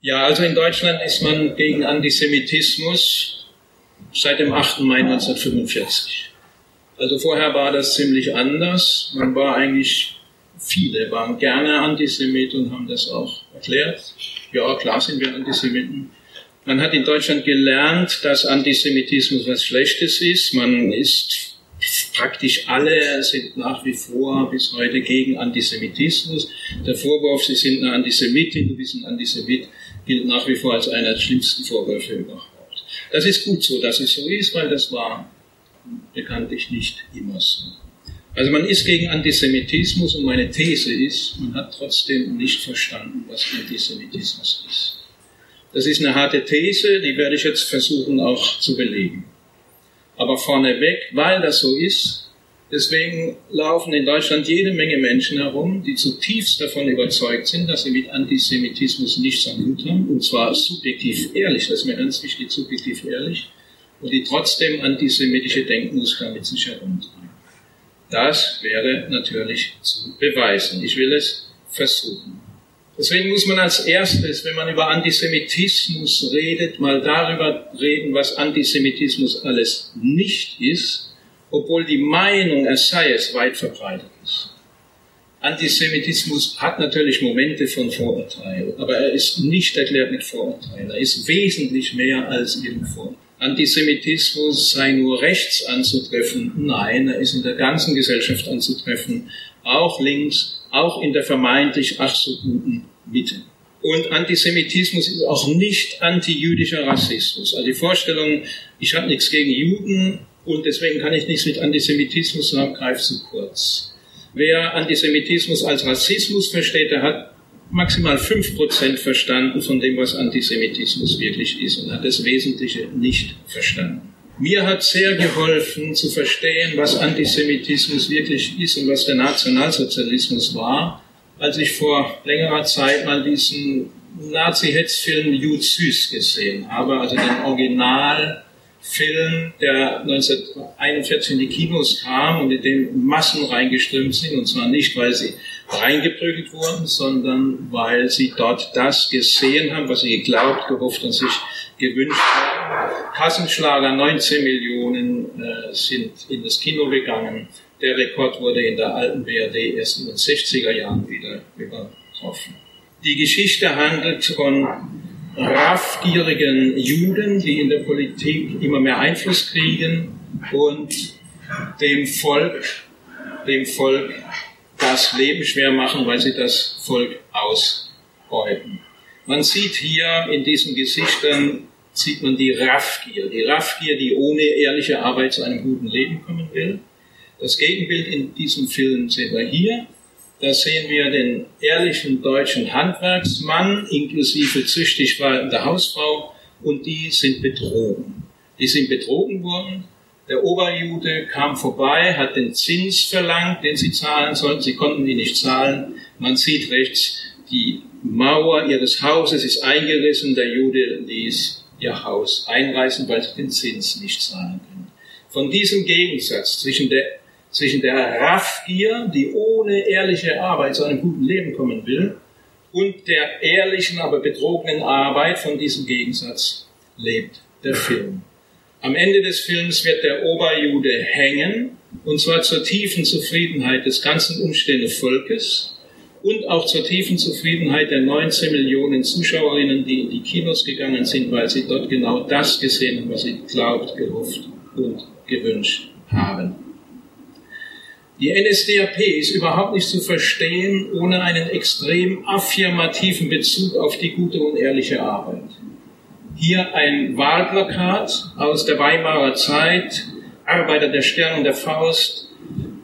Ja, also in Deutschland ist man gegen Antisemitismus seit dem 8. Mai 1945. Also vorher war das ziemlich anders. Man war eigentlich, viele waren gerne Antisemit und haben das auch erklärt. Ja, klar sind wir Antisemiten. Man hat in Deutschland gelernt, dass Antisemitismus was Schlechtes ist. Man ist praktisch alle sind nach wie vor bis heute gegen Antisemitismus. Der Vorwurf, sie sind eine Antisemitin, du bist ein Antisemit, gilt nach wie vor als einer der schlimmsten Vorwürfe überhaupt. Das ist gut so, dass es so ist, weil das war bekanntlich nicht immer so. Also man ist gegen Antisemitismus und meine These ist, man hat trotzdem nicht verstanden, was Antisemitismus ist. Das ist eine harte These, die werde ich jetzt versuchen auch zu belegen. Aber vorneweg, weil das so ist, deswegen laufen in Deutschland jede Menge Menschen herum, die zutiefst davon überzeugt sind, dass sie mit Antisemitismus nichts am Hut haben, und zwar subjektiv ehrlich, das ist mir ganz wichtig, subjektiv ehrlich, und die trotzdem antisemitische Denkmuster mit sich herumtragen. Das wäre natürlich zu beweisen. Ich will es versuchen. Deswegen muss man als erstes, wenn man über Antisemitismus redet, mal darüber reden, was Antisemitismus alles nicht ist, obwohl die Meinung, er sei es, weit verbreitet ist. Antisemitismus hat natürlich Momente von Vorurteil, aber er ist nicht erklärt mit Vorurteil. Er ist wesentlich mehr als irgendwo. Antisemitismus sei nur rechts anzutreffen. Nein, er ist in der ganzen Gesellschaft anzutreffen, auch links, auch in der vermeintlich ach so guten Mitte. Und Antisemitismus ist auch nicht antijüdischer Rassismus. Also die Vorstellung, ich habe nichts gegen Juden und deswegen kann ich nichts mit Antisemitismus sagen, greift zu kurz. Wer Antisemitismus als Rassismus versteht, der hat maximal fünf Prozent verstanden von dem, was Antisemitismus wirklich ist und hat das Wesentliche nicht verstanden. Mir hat sehr geholfen zu verstehen, was Antisemitismus wirklich ist und was der Nationalsozialismus war, als ich vor längerer Zeit mal diesen Nazi-Hetzfilm Jud Süß gesehen habe, also den Originalfilm, der 1941 in die Kinos kam und in den Massen reingeströmt sind, und zwar nicht, weil sie reingeprügelt wurden, sondern weil sie dort das gesehen haben, was sie geglaubt, gehofft und sich gewünscht haben. Kassenschlager, 19 Millionen äh, sind in das Kino gegangen. Der Rekord wurde in der alten BRD erst in den 60er Jahren wieder übertroffen. Die Geschichte handelt von raffgierigen Juden, die in der Politik immer mehr Einfluss kriegen und dem Volk, dem Volk das Leben schwer machen, weil sie das Volk ausbeuten. Man sieht hier in diesen Gesichtern sieht man die Raffgier. Die Raffgier, die ohne ehrliche Arbeit zu einem guten Leben kommen will. Das Gegenbild in diesem Film sehen wir hier. Da sehen wir den ehrlichen deutschen Handwerksmann inklusive züchtig waltender Hausfrau und die sind betrogen. Die sind betrogen worden. Der Oberjude kam vorbei, hat den Zins verlangt, den sie zahlen sollten. Sie konnten ihn nicht zahlen. Man sieht rechts, die Mauer ihres Hauses ist eingerissen. Der Jude ließ ihr Haus einreißen, weil sie den Zins nicht zahlen können. Von diesem Gegensatz zwischen der, zwischen der Raffgier, die ohne ehrliche Arbeit zu einem guten Leben kommen will, und der ehrlichen, aber betrogenen Arbeit, von diesem Gegensatz lebt der Film. Am Ende des Films wird der Oberjude hängen, und zwar zur tiefen Zufriedenheit des ganzen umstehenden Volkes, und auch zur tiefen Zufriedenheit der 19 Millionen Zuschauerinnen, die in die Kinos gegangen sind, weil sie dort genau das gesehen haben, was sie glaubt, gehofft und gewünscht haben. Die NSDAP ist überhaupt nicht zu verstehen ohne einen extrem affirmativen Bezug auf die gute und ehrliche Arbeit. Hier ein Wahlplakat aus der Weimarer Zeit, Arbeiter der Stern und der Faust,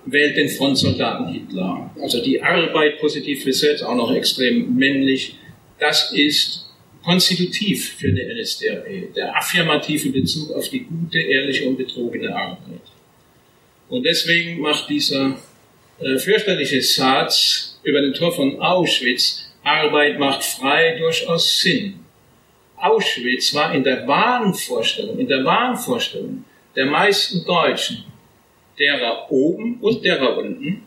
wählt den Frontsoldaten Hitler. Also die Arbeit positiv besetzt, auch noch extrem männlich, das ist konstitutiv für die NSDAP, der affirmative Bezug auf die gute, ehrliche und betrogene Arbeit. Und deswegen macht dieser äh, fürchterliche Satz über den Tor von Auschwitz, Arbeit macht frei, durchaus Sinn. Auschwitz war in der Wahnvorstellung, in der Wahnvorstellung der meisten Deutschen derer oben und derer unten.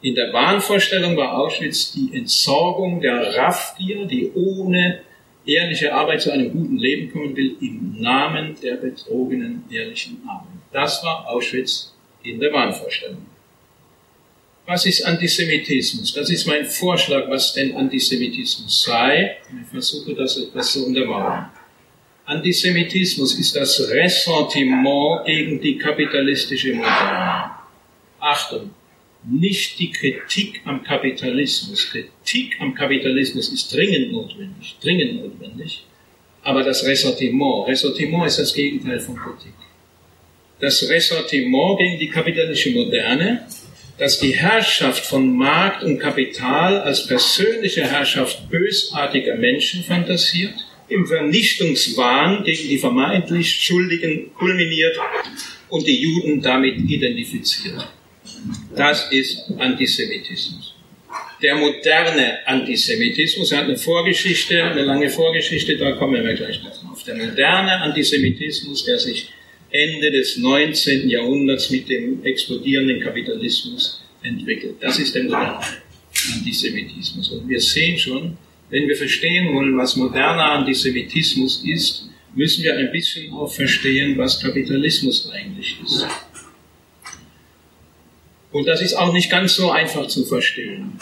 In der Wahnvorstellung war Auschwitz die Entsorgung der Raffgier, die ohne ehrliche Arbeit zu einem guten Leben kommen will, im Namen der betrogenen ehrlichen Arbeit. Das war Auschwitz in der Wahnvorstellung. Was ist Antisemitismus? Das ist mein Vorschlag, was denn Antisemitismus sei. Ich versuche das etwas zu untermauern. Antisemitismus ist das Ressentiment gegen die kapitalistische Moderne. Achtung, nicht die Kritik am Kapitalismus. Kritik am Kapitalismus ist dringend notwendig, dringend notwendig. Aber das Ressentiment, Ressentiment ist das Gegenteil von Kritik. Das Ressentiment gegen die kapitalistische Moderne, dass die Herrschaft von Markt und Kapital als persönliche Herrschaft bösartiger Menschen fantasiert, im Vernichtungswahn gegen die vermeintlich Schuldigen kulminiert und die Juden damit identifiziert. Das ist Antisemitismus. Der moderne Antisemitismus hat eine Vorgeschichte, eine lange Vorgeschichte, da kommen wir gleich drauf. Der moderne Antisemitismus, der sich Ende des 19. Jahrhunderts mit dem explodierenden Kapitalismus entwickelt. Das ist der moderne Antisemitismus. Und wir sehen schon, wenn wir verstehen wollen, was moderner Antisemitismus ist, müssen wir ein bisschen auch verstehen, was Kapitalismus eigentlich ist. Und das ist auch nicht ganz so einfach zu verstehen.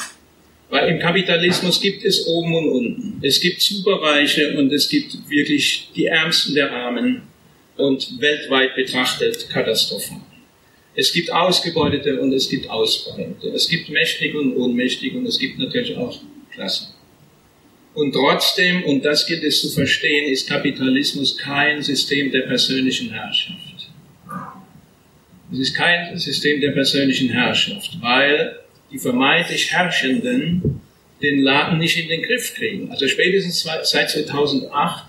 Weil im Kapitalismus gibt es oben und unten. Es gibt Superreiche und es gibt wirklich die Ärmsten der Armen und weltweit betrachtet Katastrophen. Es gibt Ausgebeutete und es gibt Ausbeutete. Es gibt Mächtige und Ohnmächtige und es gibt natürlich auch Klassen. Und trotzdem, und das gilt es zu verstehen, ist Kapitalismus kein System der persönlichen Herrschaft. Es ist kein System der persönlichen Herrschaft, weil die vermeintlich Herrschenden den Laden nicht in den Griff kriegen. Also spätestens seit 2008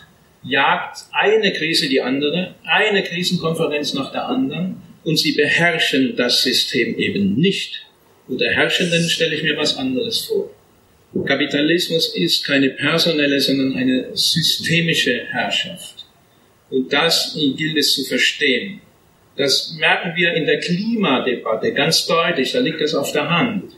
jagt eine Krise die andere, eine Krisenkonferenz nach der anderen und sie beherrschen das System eben nicht. Unter Herrschenden stelle ich mir was anderes vor. Kapitalismus ist keine personelle, sondern eine systemische Herrschaft. Und das gilt es zu verstehen. Das merken wir in der Klimadebatte ganz deutlich, da liegt es auf der Hand.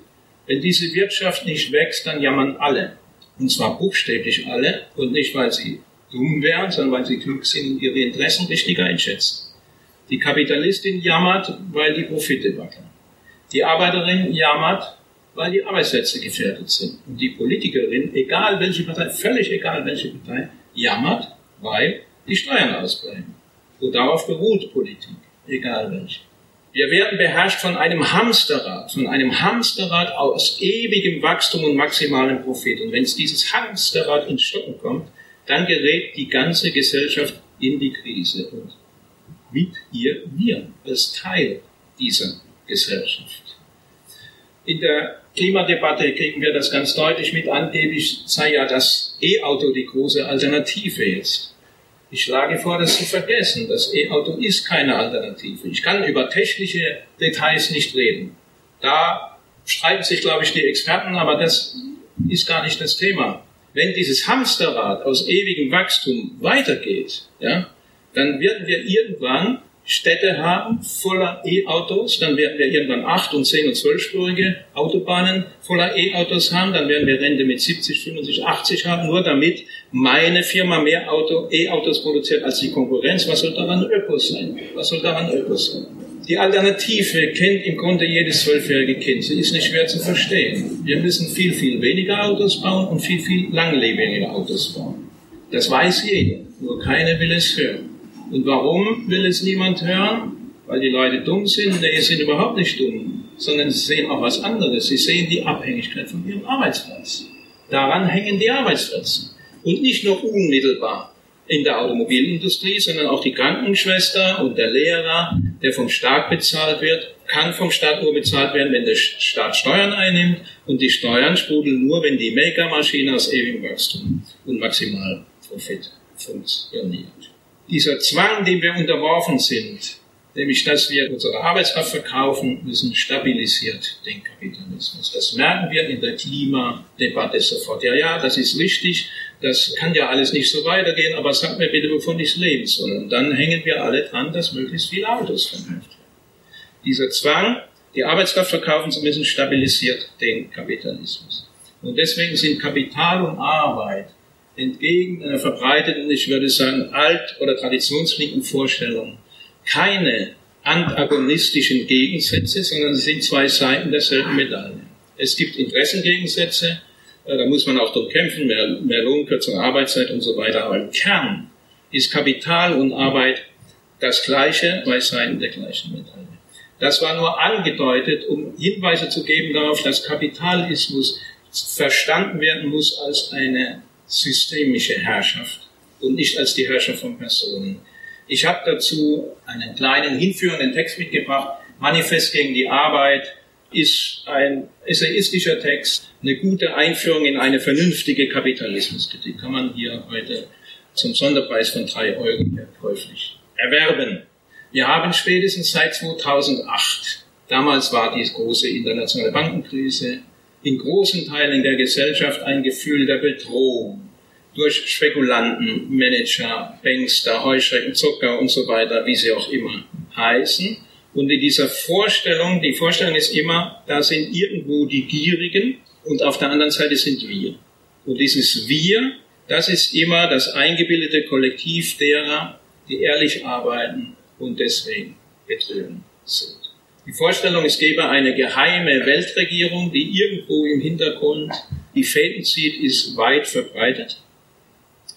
Wenn diese Wirtschaft nicht wächst, dann jammern alle. Und zwar buchstäblich alle und nicht, weil sie dumm wären, sondern weil sie klug sind und ihre Interessen richtig einschätzen. Die Kapitalistin jammert, weil die Profite wackeln. Die Arbeiterin jammert, weil die Arbeitsplätze gefährdet sind. Und die Politikerin, egal welche Partei, völlig egal welche Partei, jammert, weil die Steuern ausbleiben. Und darauf beruht Politik, egal welche. Wir werden beherrscht von einem Hamsterrad, von einem Hamsterrad aus ewigem Wachstum und maximalem Profit. Und wenn es dieses Hamsterrad ins Stocken kommt, dann gerät die ganze Gesellschaft in die Krise und mit ihr wir als Teil dieser Gesellschaft. In der Klimadebatte kriegen wir das ganz deutlich mit. Angeblich sei ja das E-Auto die große Alternative jetzt. Ich schlage vor, das zu vergessen. Das E-Auto ist keine Alternative. Ich kann über technische Details nicht reden. Da streiten sich, glaube ich, die Experten, aber das ist gar nicht das Thema wenn dieses Hamsterrad aus ewigem Wachstum weitergeht, ja, dann werden wir irgendwann Städte haben voller E-Autos, dann werden wir irgendwann acht und zehn und zwölfspurige Autobahnen voller E-Autos haben, dann werden wir Rente mit 70, 75, 80 haben, nur damit meine Firma mehr Auto, E-Autos produziert als die Konkurrenz. Was soll daran Ökos sein? Was soll daran Ökos sein? Die Alternative kennt im Grunde jedes zwölfjährige Kind. Sie ist nicht schwer zu verstehen. Wir müssen viel, viel weniger Autos bauen und viel, viel langlebigere Autos bauen. Das weiß jeder, nur keiner will es hören. Und warum will es niemand hören? Weil die Leute dumm sind? Nee, sie sind überhaupt nicht dumm, sondern sie sehen auch was anderes. Sie sehen die Abhängigkeit von ihrem Arbeitsplatz. Daran hängen die Arbeitsplätze. Und nicht nur unmittelbar in der Automobilindustrie, sondern auch die Krankenschwester und der Lehrer, der vom Staat bezahlt wird, kann vom Staat nur bezahlt werden, wenn der Staat Steuern einnimmt und die Steuern sprudeln nur, wenn die Makermaschine aus ewigem Wachstum und Maximalprofit funktioniert. Dieser Zwang, dem wir unterworfen sind, nämlich dass wir unsere Arbeitskraft verkaufen müssen, stabilisiert den Kapitalismus. Das merken wir in der Klimadebatte sofort. Ja, ja, das ist richtig, das kann ja alles nicht so weitergehen, aber sag mir bitte, wovon ich leben soll. Und dann hängen wir alle dran, dass möglichst viele Autos verkauft werden. Dieser Zwang, die Arbeitskraft verkaufen zu müssen, stabilisiert den Kapitalismus. Und deswegen sind Kapital und Arbeit entgegen einer verbreiteten, ich würde sagen, alt- oder traditionslinken Vorstellung keine antagonistischen Gegensätze, sondern sie sind zwei Seiten derselben Medaille. Es gibt Interessengegensätze, da muss man auch drum kämpfen, mehr, mehr Lohn, Arbeitszeit und so weiter, aber im Kern ist Kapital und Arbeit das Gleiche, zwei Seiten der gleichen Medaille. Das war nur angedeutet, um Hinweise zu geben darauf, dass Kapitalismus verstanden werden muss als eine systemische Herrschaft und nicht als die Herrschaft von Personen. Ich habe dazu einen kleinen hinführenden Text mitgebracht. Manifest gegen die Arbeit ist ein essayistischer Text, eine gute Einführung in eine vernünftige Kapitalismuskritik. Kann man hier heute zum Sonderpreis von drei Euro käuflich erwerben. Wir haben spätestens seit 2008, damals war die große internationale Bankenkrise, in großen Teilen der Gesellschaft ein Gefühl der Bedrohung durch Spekulanten, Manager, Bankster, Heuschrecken, Zucker und so weiter, wie sie auch immer heißen. Und in dieser Vorstellung, die Vorstellung ist immer, da sind irgendwo die Gierigen und auf der anderen Seite sind wir. Und dieses Wir, das ist immer das eingebildete Kollektiv derer, die ehrlich arbeiten und deswegen betrügen sind. Die Vorstellung, es gäbe eine geheime Weltregierung, die irgendwo im Hintergrund die Fäden zieht, ist weit verbreitet.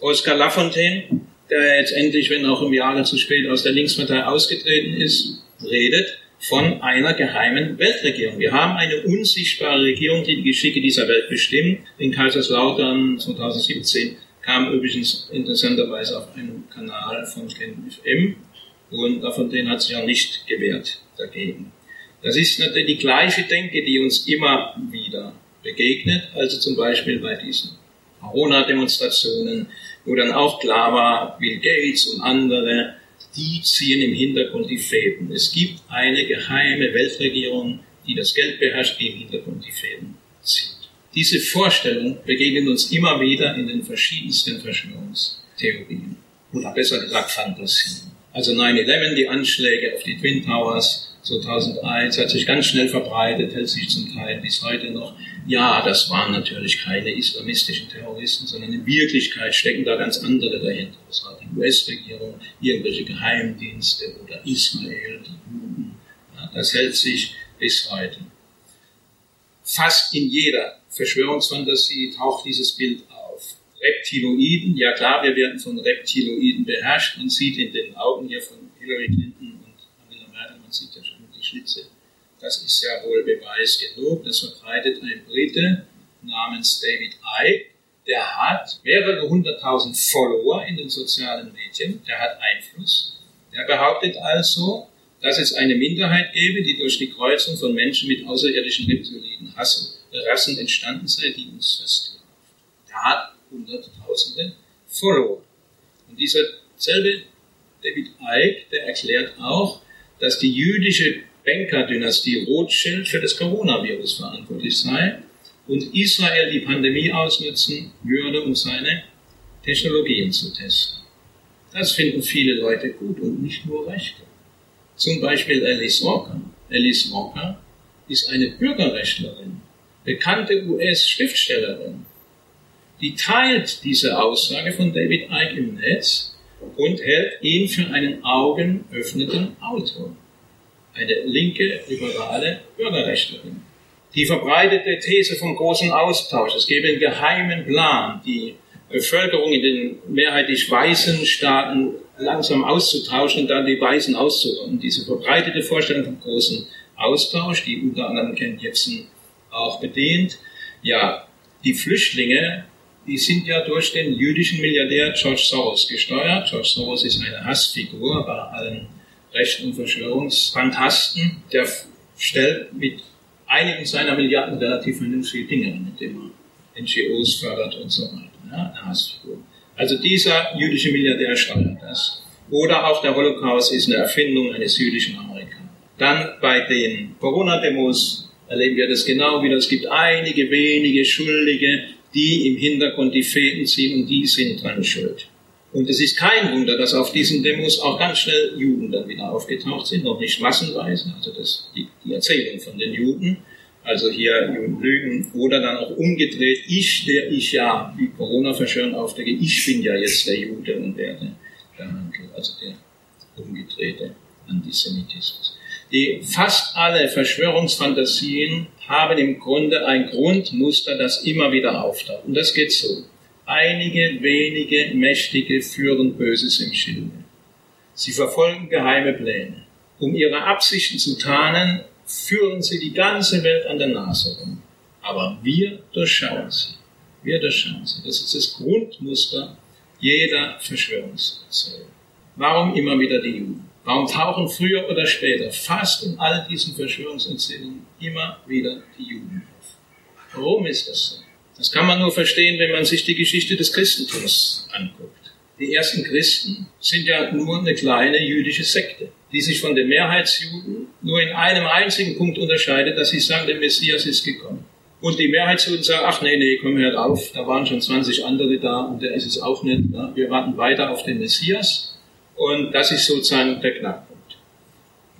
Oskar Lafontaine, der jetzt endlich, wenn auch im Jahre zu spät, aus der Linkspartei ausgetreten ist, redet von einer geheimen Weltregierung. Wir haben eine unsichtbare Regierung, die die Geschicke dieser Welt bestimmt. In Kaiserslautern 2017 kam übrigens interessanterweise auf einem Kanal von KenFM und Lafontaine hat sich auch nicht gewehrt dagegen. Das ist natürlich die gleiche Denke, die uns immer wieder begegnet, also zum Beispiel bei diesen Corona-Demonstrationen, wo dann auch klar war, Bill Gates und andere, die ziehen im Hintergrund die Fäden. Es gibt eine geheime Weltregierung, die das Geld beherrscht, die im Hintergrund die Fäden zieht. Diese Vorstellung begegnet uns immer wieder in den verschiedensten Verschwörungstheorien. Oder besser gesagt Fantasien. Also 9-11, die Anschläge auf die Twin Towers, 2001, hat sich ganz schnell verbreitet, hält sich zum Teil bis heute noch. Ja, das waren natürlich keine islamistischen Terroristen, sondern in Wirklichkeit stecken da ganz andere dahinter. Das war die US-Regierung, irgendwelche Geheimdienste oder Israel, die Juden. Ja, das hält sich bis heute. Fast in jeder Verschwörungsfantasie taucht dieses Bild auf. Reptiloiden, ja klar, wir werden von Reptiloiden beherrscht. Man sieht in den Augen hier von Hillary Clinton und Angela Merkel, man sieht ja schon Schlitze. Das ist ja wohl Beweis genug. Das verbreitet ein Brite namens David Icke. Der hat mehrere hunderttausend Follower in den sozialen Medien. Der hat Einfluss. Der behauptet also, dass es eine Minderheit gäbe, die durch die Kreuzung von Menschen mit außerirdischen Reptiliden Rassen entstanden sei, die uns versklaven. Der hat hunderttausende Follower. Und dieser selbe David Icke, der erklärt auch, dass die jüdische Banker-Dynastie Rothschild für das Coronavirus verantwortlich sei und Israel die Pandemie ausnutzen würde, um seine Technologien zu testen. Das finden viele Leute gut und nicht nur Rechte. Zum Beispiel Alice Walker. Alice Walker ist eine Bürgerrechtlerin, bekannte US-Schriftstellerin. Die teilt diese Aussage von David Icke im Netz und hält ihn für einen augenöffnenden Autor eine linke, liberale Bürgerrechtlerin. Die verbreitete These vom großen Austausch, es gäbe einen geheimen Plan, die Bevölkerung in den mehrheitlich weißen Staaten langsam auszutauschen und dann die Weißen auszurotten. Diese verbreitete Vorstellung vom großen Austausch, die unter anderem Ken Jebsen auch bedient. Ja, die Flüchtlinge, die sind ja durch den jüdischen Milliardär George Soros gesteuert. George Soros ist eine Hassfigur bei allen Recht- und Verschwörungsfantasten, der stellt mit einigen seiner Milliarden relativ vernünftige Dinge an, indem er NGOs fördert und so weiter. Ja. Also dieser jüdische Milliardär steuert das. Oder auch der Holocaust ist eine Erfindung eines jüdischen Amerikaners. Dann bei den Corona-Demos erleben wir das genau wieder. Es gibt einige wenige Schuldige, die im Hintergrund die Fäden ziehen und die sind dran schuld. Und es ist kein Wunder, dass auf diesen Demos auch ganz schnell Juden dann wieder aufgetaucht sind, noch nicht massenweise, also das, die, die Erzählung von den Juden. also hier lügen, oder dann auch umgedreht, ich, der ich ja, wie Corona-Verschwörung aufdecke, ich bin ja jetzt der Jude und der Handel, also der umgedrehte Antisemitismus. Die fast alle Verschwörungsfantasien haben im Grunde ein Grundmuster, das immer wieder auftaucht. Und das geht so. Einige wenige Mächtige führen Böses im Schilde. Sie verfolgen geheime Pläne. Um ihre Absichten zu tarnen, führen sie die ganze Welt an der Nase rum. Aber wir durchschauen sie. Wir durchschauen sie. Das ist das Grundmuster jeder Verschwörungserzählung. Warum immer wieder die Juden? Warum tauchen früher oder später fast in all diesen Verschwörungserzählungen immer wieder die Juden auf? Warum ist das so? Das kann man nur verstehen, wenn man sich die Geschichte des Christentums anguckt. Die ersten Christen sind ja nur eine kleine jüdische Sekte, die sich von den Mehrheitsjuden nur in einem einzigen Punkt unterscheidet, dass sie sagen, der Messias ist gekommen. Und die Mehrheitsjuden sagen, ach nee, nee, komm, hört auf, da waren schon 20 andere da und der ist es auch nicht. Wir warten weiter auf den Messias. Und das ist sozusagen der Knackpunkt.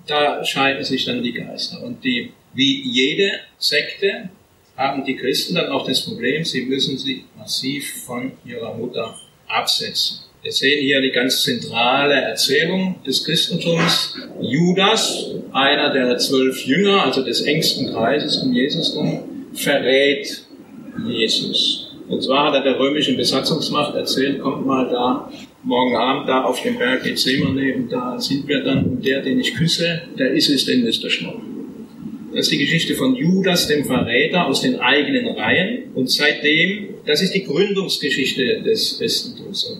Da scheiden sich dann die Geister. Und die, wie jede Sekte haben die Christen dann auch das Problem, sie müssen sich massiv von ihrer Mutter absetzen. Wir sehen hier die ganz zentrale Erzählung des Christentums. Judas, einer der zwölf Jünger, also des engsten Kreises um Jesus herum, verrät Jesus. Und zwar hat er der römischen Besatzungsmacht erzählt, kommt mal da morgen Abend da auf dem Berg Gethsemane und da sind wir dann und der, den ich küsse, der ist es, den müsst ihr schnappen. Das ist die Geschichte von Judas, dem Verräter aus den eigenen Reihen. Und seitdem, das ist die Gründungsgeschichte des Christentums.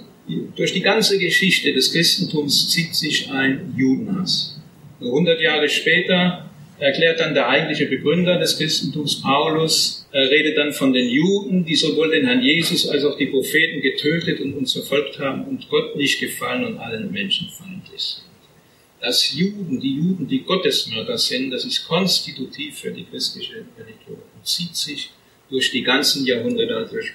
Durch die ganze Geschichte des Christentums zieht sich ein Judenhass. 100 Jahre später erklärt dann der eigentliche Begründer des Christentums, Paulus, er redet dann von den Juden, die sowohl den Herrn Jesus als auch die Propheten getötet und uns verfolgt haben und Gott nicht gefallen und allen Menschen feindlich sind dass Juden, die Juden, die Gottesmörder sind, das ist konstitutiv für die christliche Religion und zieht sich durch die ganzen Jahrhunderte, durch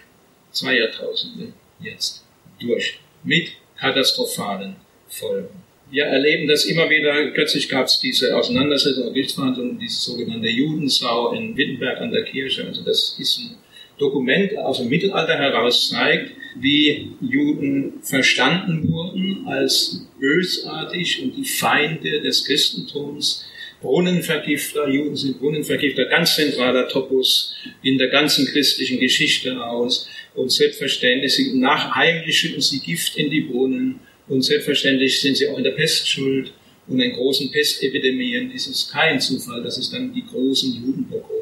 zwei Jahrtausende jetzt durch, mit katastrophalen Folgen. Wir erleben das immer wieder. Kürzlich gab es diese Auseinandersetzung, Gerichtsverhandlungen, diese sogenannte Judensau in Wittenberg an der Kirche. Also das ist ein Dokument aus dem Mittelalter heraus zeigt, wie Juden verstanden wurden als bösartig und die Feinde des Christentums. Brunnenvergifter, Juden sind Brunnenvergifter, ganz zentraler Topos in der ganzen christlichen Geschichte aus. Und selbstverständlich, sie, nach heimlich schütten sie Gift in die Brunnen und selbstverständlich sind sie auch in der Pest schuld. Und in großen Pestepidemien ist es kein Zufall, dass es dann die großen Judenpogrome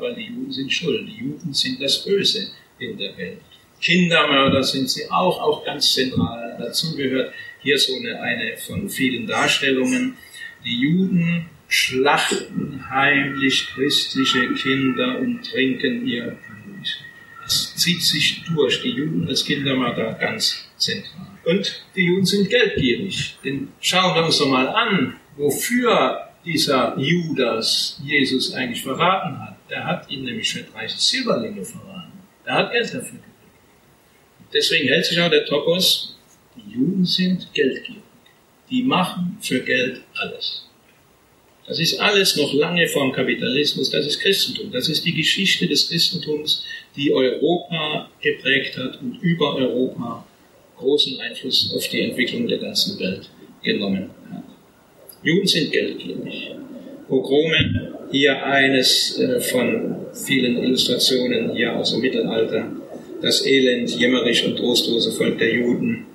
weil die Juden sind schuld. Die Juden sind das Böse in der Welt. Kindermörder sind sie auch, auch ganz zentral. Dazu gehört hier so eine, eine von vielen Darstellungen. Die Juden schlachten heimlich christliche Kinder und trinken ihr Blut. Das zieht sich durch. Die Juden als Kindermörder ganz zentral. Und die Juden sind geldgierig. Denn schauen wir uns doch mal an, wofür dieser Judas Jesus eigentlich verraten hat. Der hat ihn nämlich für 30 Silberlinge verraten. Er hat Geld dafür gekriegt. Deswegen hält sich auch der Topos, die Juden sind geldgierig. Die machen für Geld alles. Das ist alles noch lange vor dem Kapitalismus, das ist Christentum. Das ist die Geschichte des Christentums, die Europa geprägt hat und über Europa großen Einfluss auf die Entwicklung der ganzen Welt genommen hat. Juden sind geldgierig. Pogrome, hier eines äh, von vielen Illustrationen hier aus dem Mittelalter. Das elend, jämmerisch und trostlose Volk der Juden,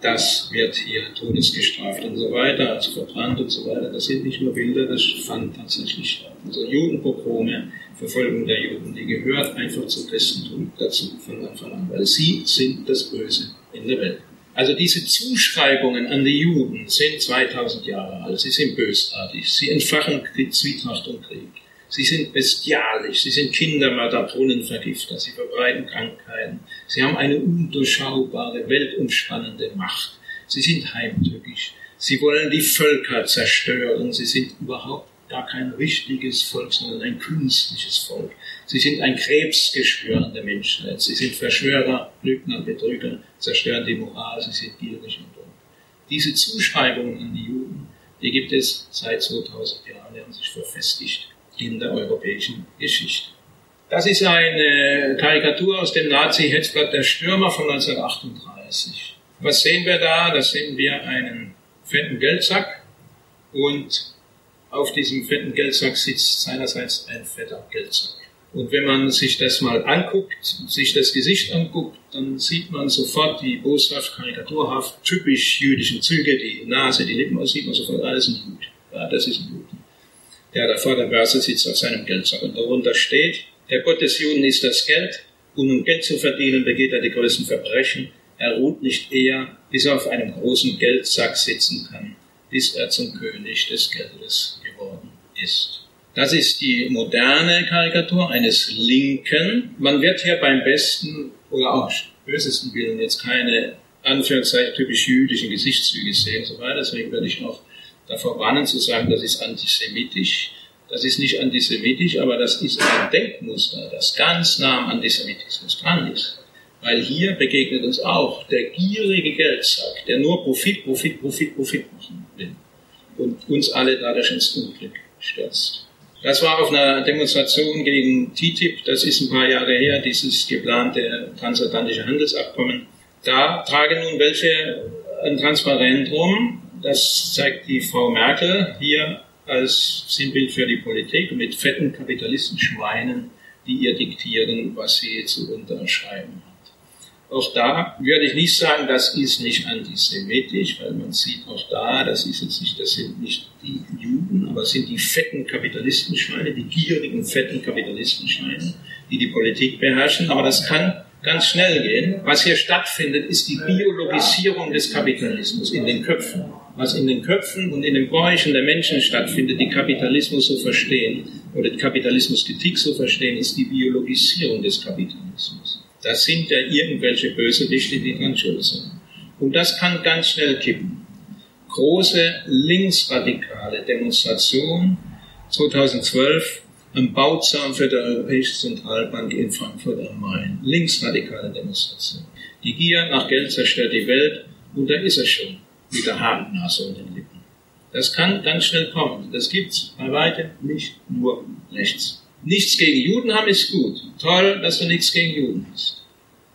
das wird hier todesgestraft und so weiter, also verbrannt und so weiter. Das sind nicht nur Bilder, das fand tatsächlich statt. Also Judenpogrome, Verfolgung der Juden, die gehört einfach zum Christentum dazu von Anfang an, weil sie sind das Böse in der Welt. Also diese Zuschreibungen an die Juden sind 2000 Jahre alt, sie sind bösartig, sie entfachen Zwietracht und Krieg. Sie sind bestialisch, sie sind Kindermörder, Brunnenvergifter, sie verbreiten Krankheiten, sie haben eine undurchschaubare, weltumspannende Macht, sie sind heimtückisch, sie wollen die Völker zerstören, sie sind überhaupt gar kein richtiges Volk, sondern ein künstliches Volk. Sie sind ein Krebsgeschwür an der Menschheit. Sie sind Verschwörer, Lügner, Betrüger, zerstören die Moral, sie sind gierig und dumm. Diese Zuschreibungen an die Juden, die gibt es seit 2000 Jahren, die haben sich verfestigt in der europäischen Geschichte. Das ist eine Karikatur aus dem Nazi-Hetzblatt Der Stürmer von 1938. Was sehen wir da? Da sehen wir einen fetten Geldsack und auf diesem fetten Geldsack sitzt seinerseits ein fetter Geldsack. Und wenn man sich das mal anguckt, sich das Gesicht anguckt, dann sieht man sofort die boshaft, karikaturhaft, typisch jüdischen Züge, die Nase, die Lippen, sieht man sofort, alles ein Jud. Ja, das ist ein Jud. Der da vor der Börse sitzt auf seinem Geldsack und darunter steht, der Gott des Juden ist das Geld, und um Geld zu verdienen begeht er die größten Verbrechen. Er ruht nicht eher, bis er auf einem großen Geldsack sitzen kann, bis er zum König des Geldes geworden ist. Das ist die moderne Karikatur eines Linken. Man wird hier beim besten oder auch bösesten Willen jetzt keine Anführungszeichen typisch jüdischen Gesichtszüge sehen und so weiter. Deswegen werde ich auch davor warnen zu sagen, das ist antisemitisch. Das ist nicht antisemitisch, aber das ist ein Denkmuster, das ganz nah am Antisemitismus dran ist. Weil hier begegnet uns auch der gierige Geldsack, der nur Profit, Profit, Profit, Profit machen will und uns alle dadurch ins Unglück stürzt. Das war auf einer Demonstration gegen TTIP, das ist ein paar Jahre her, dieses geplante transatlantische Handelsabkommen. Da tragen nun welche ein Transparent rum, das zeigt die Frau Merkel hier als Sinnbild für die Politik mit fetten Kapitalistenschweinen, die ihr diktieren, was sie zu unterschreiben. Auch da würde ich nicht sagen, das ist nicht antisemitisch, weil man sieht auch da, das ist jetzt nicht, das sind nicht die Juden, aber es sind die fetten Kapitalistenschweine, die gierigen fetten Kapitalistenschweine, die die Politik beherrschen. Aber das kann ganz schnell gehen. Was hier stattfindet, ist die Biologisierung des Kapitalismus in den Köpfen. Was in den Köpfen und in den Bräuchen der Menschen stattfindet, die Kapitalismus so verstehen oder die Kapitalismuskritik so verstehen, ist die Biologisierung des Kapitalismus. Das sind ja irgendwelche Bösewichte, die dran schuld sind. Und das kann ganz schnell kippen. Große linksradikale Demonstration 2012 am Bauzaun für die Europäische Zentralbank in Frankfurt am Main. Linksradikale Demonstration. Die Gier nach Geld zerstört die Welt und da ist er schon mit der Haarnase und den Lippen. Das kann ganz schnell kommen. Das gibt's bei weitem nicht nur rechts. Nichts gegen Juden haben ist gut. Toll, dass du nichts gegen Juden hast.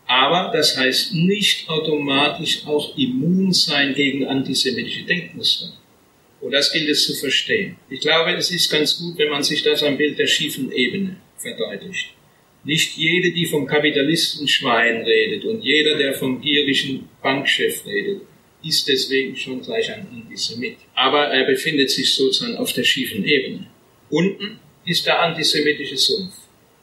Aber das heißt nicht automatisch auch immun sein gegen antisemitische Denkmuster. Und das gilt es zu verstehen. Ich glaube, es ist ganz gut, wenn man sich das am Bild der schiefen Ebene verdeutlicht. Nicht jede, die vom Kapitalistenschwein redet und jeder, der vom gierigen Bankchef redet, ist deswegen schon gleich ein Antisemit. Aber er befindet sich sozusagen auf der schiefen Ebene. Unten ist der antisemitische Sumpf.